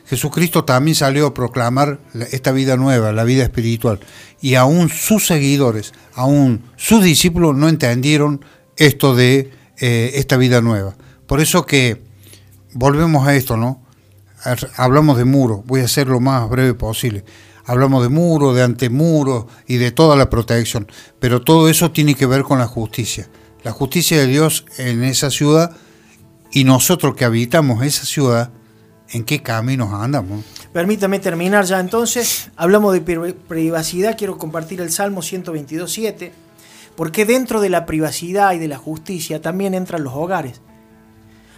Jesucristo también salió a proclamar esta vida nueva, la vida espiritual. Y aún sus seguidores, aún sus discípulos no entendieron esto de eh, esta vida nueva. Por eso que volvemos a esto, ¿no? Hablamos de muro, voy a ser lo más breve posible. Hablamos de muro, de antemuro y de toda la protección, pero todo eso tiene que ver con la justicia. La justicia de Dios en esa ciudad y nosotros que habitamos esa ciudad en qué caminos andamos. Permítame terminar ya entonces. Hablamos de privacidad, quiero compartir el Salmo 122.7, porque dentro de la privacidad y de la justicia también entran los hogares.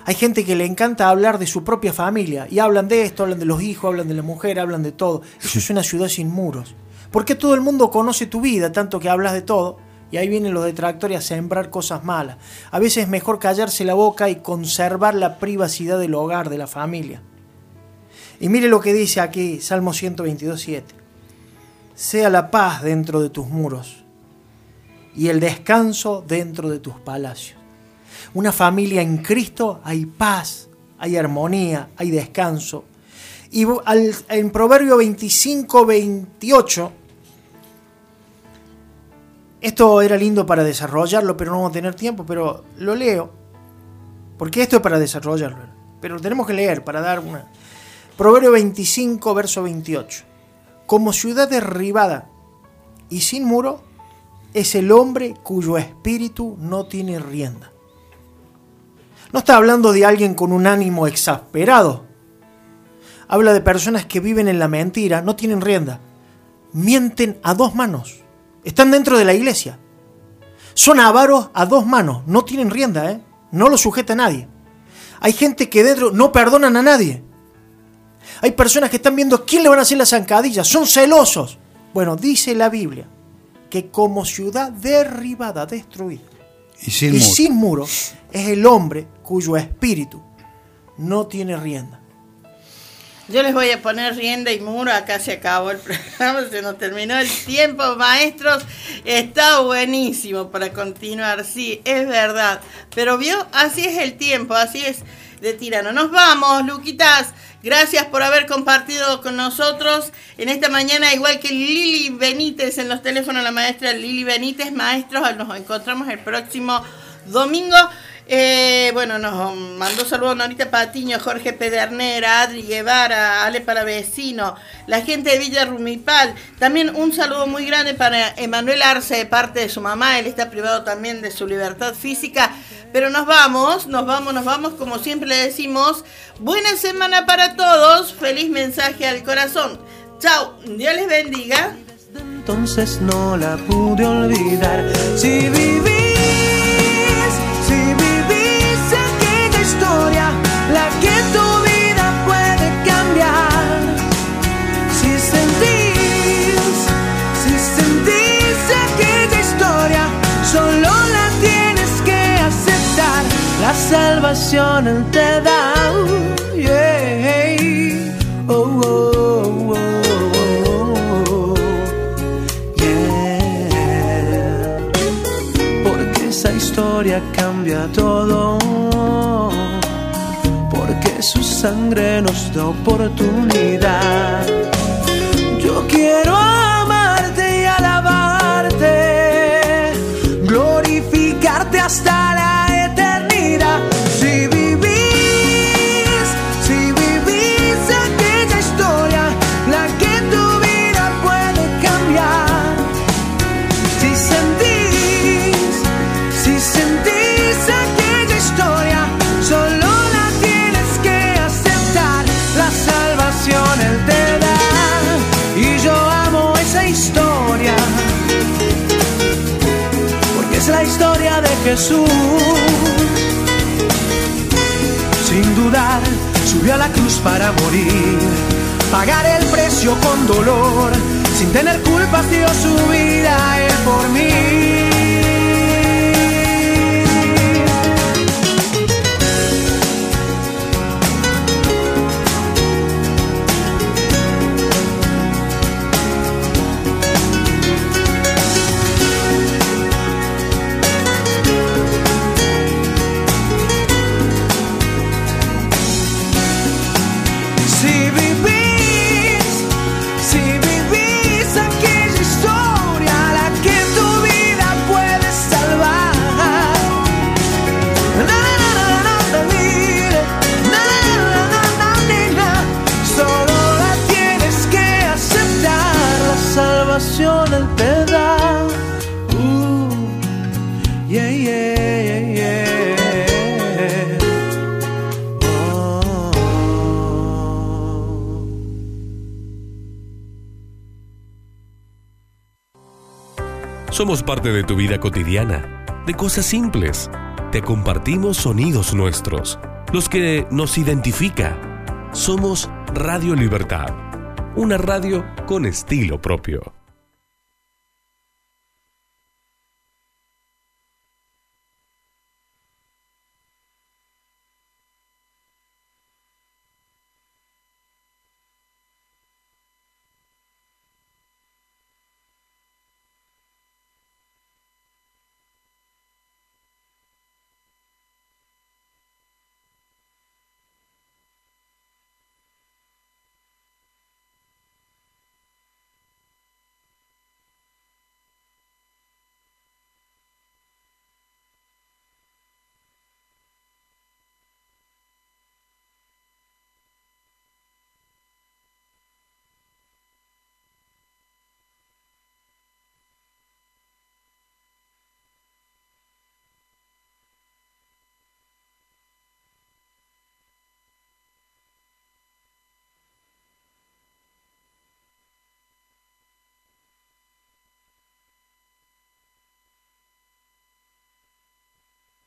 Hay gente que le encanta hablar de su propia familia y hablan de esto, hablan de los hijos, hablan de la mujer, hablan de todo. Eso es una ciudad sin muros. Porque todo el mundo conoce tu vida, tanto que hablas de todo, y ahí vienen los detractores a sembrar cosas malas. A veces es mejor callarse la boca y conservar la privacidad del hogar, de la familia. Y mire lo que dice aquí Salmo 122, 7. Sea la paz dentro de tus muros y el descanso dentro de tus palacios. Una familia en Cristo hay paz, hay armonía, hay descanso. Y en Proverbio 25, 28, esto era lindo para desarrollarlo, pero no vamos a tener tiempo, pero lo leo, porque esto es para desarrollarlo, pero tenemos que leer para dar una, Proverbio 25, verso 28. Como ciudad derribada y sin muro es el hombre cuyo espíritu no tiene rienda. No está hablando de alguien con un ánimo exasperado. Habla de personas que viven en la mentira, no tienen rienda. Mienten a dos manos. Están dentro de la iglesia. Son avaros a dos manos. No tienen rienda, ¿eh? No lo sujeta nadie. Hay gente que dentro no perdonan a nadie. Hay personas que están viendo quién le van a hacer la zancadilla, son celosos. Bueno, dice la Biblia que como ciudad derribada, destruida y sin, muro. es el hombre cuyo espíritu no tiene rienda. Yo les voy a poner rienda y muro, acá se acabó el programa, se nos terminó el tiempo, maestros, está buenísimo para continuar, sí, es verdad, pero vio, así es el tiempo, así es de tirano. Nos vamos, Luquitas. Gracias por haber compartido con nosotros en esta mañana, igual que Lili Benítez en los teléfonos, la maestra Lili Benítez, maestros, nos encontramos el próximo domingo. Eh, bueno, nos mandó saludos Norita Patiño, Jorge Pedernera, Adri Guevara, Ale Paravecino, la gente de Villa Rumipal. También un saludo muy grande para Emanuel Arce, de parte de su mamá. Él está privado también de su libertad física. Pero nos vamos, nos vamos, nos vamos, como siempre le decimos. Buena semana para todos, feliz mensaje al corazón. Chao, Dios les bendiga. entonces no la pude olvidar. Salvación él te da. cambia todo, porque su sangre nos da oportunidad. Yo quiero Jesús. Sin dudar, subió a la cruz para morir, pagar el precio con dolor, sin tener culpas dio su vida él por mí. Parte de tu vida cotidiana, de cosas simples. Te compartimos sonidos nuestros, los que nos identifica. Somos Radio Libertad, una radio con estilo propio.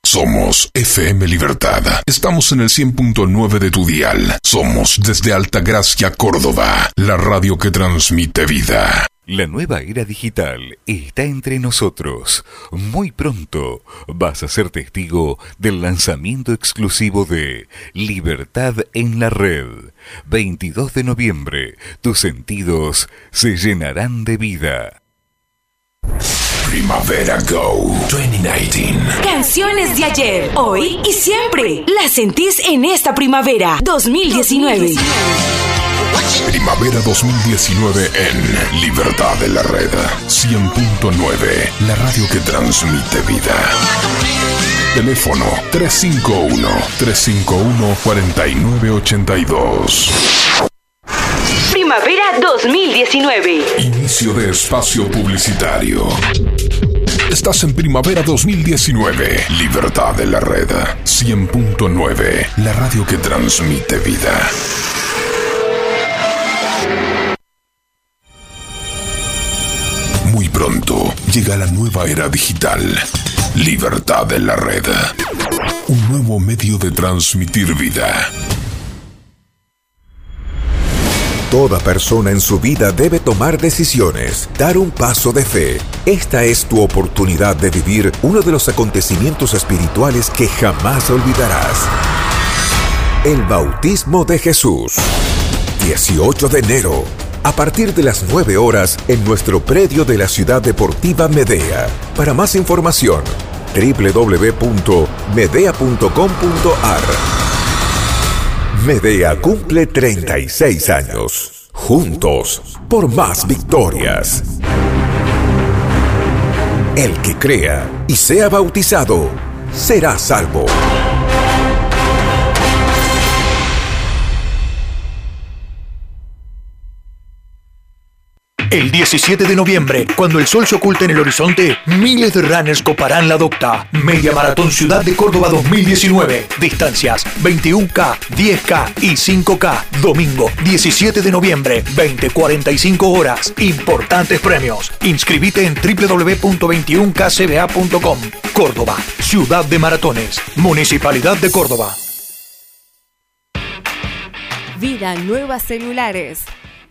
Somos FM Libertad. Estamos en el 100.9 de tu dial. Somos desde Altagracia, Córdoba, la radio que transmite vida. La nueva era digital está entre nosotros. Muy pronto vas a ser testigo del lanzamiento exclusivo de Libertad en la Red. 22 de noviembre, tus sentidos se llenarán de vida. Primavera Go 2019. Canciones de ayer, hoy y siempre. Las sentís en esta primavera 2019. Primavera 2019 en Libertad de la Red 100.9, la radio que transmite vida. Teléfono 351-351-4982. Primavera 2019. Inicio de espacio publicitario. Estás en Primavera 2019. Libertad de la Red 100.9, la radio que transmite vida. Muy pronto llega la nueva era digital. Libertad de la Red. Un nuevo medio de transmitir vida. Toda persona en su vida debe tomar decisiones, dar un paso de fe. Esta es tu oportunidad de vivir uno de los acontecimientos espirituales que jamás olvidarás. El bautismo de Jesús. 18 de enero. A partir de las 9 horas en nuestro predio de la ciudad deportiva Medea. Para más información, www.medea.com.ar. Medea cumple 36 años. Juntos, por más victorias. El que crea y sea bautizado, será salvo. El 17 de noviembre, cuando el sol se oculte en el horizonte, miles de runners coparán la docta. Media Maratón Ciudad de Córdoba 2019. Distancias 21K, 10K y 5K. Domingo 17 de noviembre, 20.45 horas. Importantes premios. Inscribite en www.21kcba.com. Córdoba, Ciudad de Maratones. Municipalidad de Córdoba. Vida Nuevas Celulares.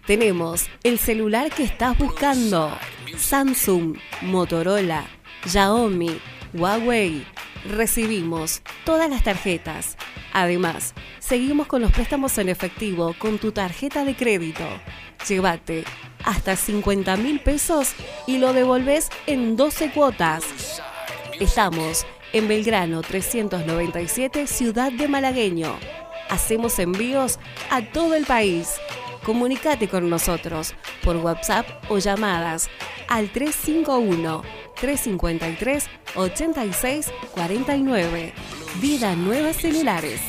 Tenemos el celular que estás buscando. Samsung, Motorola, Xiaomi, Huawei. Recibimos todas las tarjetas. Además, seguimos con los préstamos en efectivo con tu tarjeta de crédito. Llévate hasta 50 mil pesos y lo devolves en 12 cuotas. Estamos en Belgrano 397, Ciudad de Malagueño. Hacemos envíos a todo el país. Comunicate con nosotros por WhatsApp o llamadas al 351 353 86 49. Vida Nuevas Celulares.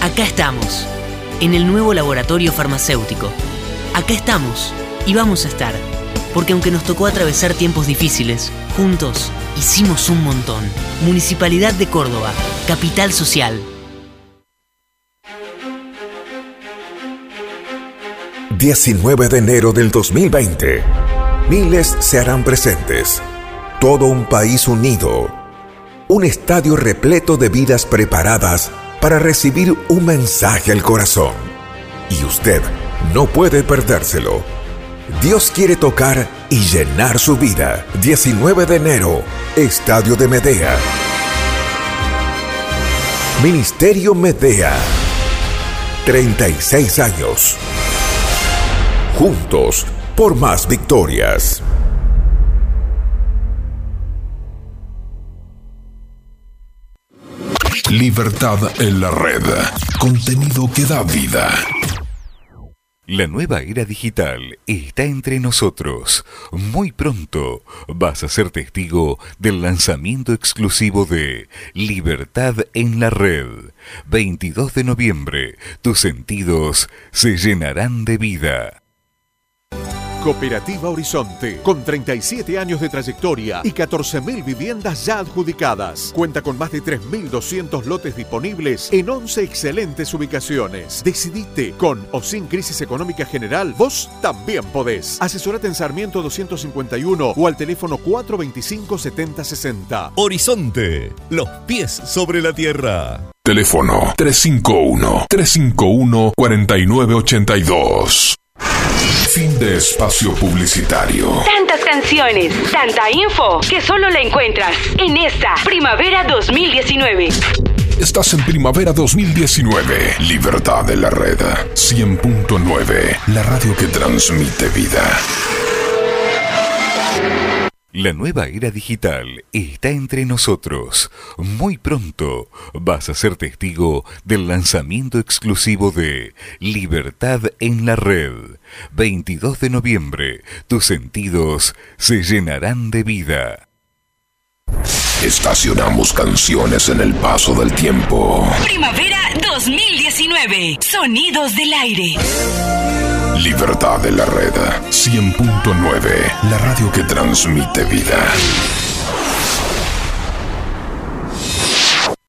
Acá estamos, en el nuevo laboratorio farmacéutico. Acá estamos y vamos a estar, porque aunque nos tocó atravesar tiempos difíciles, juntos hicimos un montón. Municipalidad de Córdoba, capital social. 19 de enero del 2020. Miles se harán presentes. Todo un país unido. Un estadio repleto de vidas preparadas para recibir un mensaje al corazón. Y usted no puede perdérselo. Dios quiere tocar y llenar su vida. 19 de enero, Estadio de Medea. Ministerio Medea. 36 años. Juntos por más victorias. Libertad en la red. Contenido que da vida. La nueva era digital está entre nosotros. Muy pronto vas a ser testigo del lanzamiento exclusivo de Libertad en la Red. 22 de noviembre, tus sentidos se llenarán de vida. Cooperativa Horizonte, con 37 años de trayectoria y 14.000 viviendas ya adjudicadas. Cuenta con más de 3.200 lotes disponibles en 11 excelentes ubicaciones. Decidite, con o sin crisis económica general, vos también podés. Asesorate en Sarmiento 251 o al teléfono 425-7060. Horizonte, los pies sobre la tierra. Teléfono 351-351-4982. Fin de espacio publicitario. Tantas canciones, tanta info, que solo la encuentras en esta Primavera 2019. Estás en Primavera 2019. Libertad de la red. 100.9. La radio que transmite vida. La nueva era digital está entre nosotros. Muy pronto vas a ser testigo del lanzamiento exclusivo de Libertad en la Red. 22 de noviembre, tus sentidos se llenarán de vida. Estacionamos canciones en el paso del tiempo. Primavera 2019. Sonidos del aire. Libertad de la red. 100.9. La radio que transmite vida.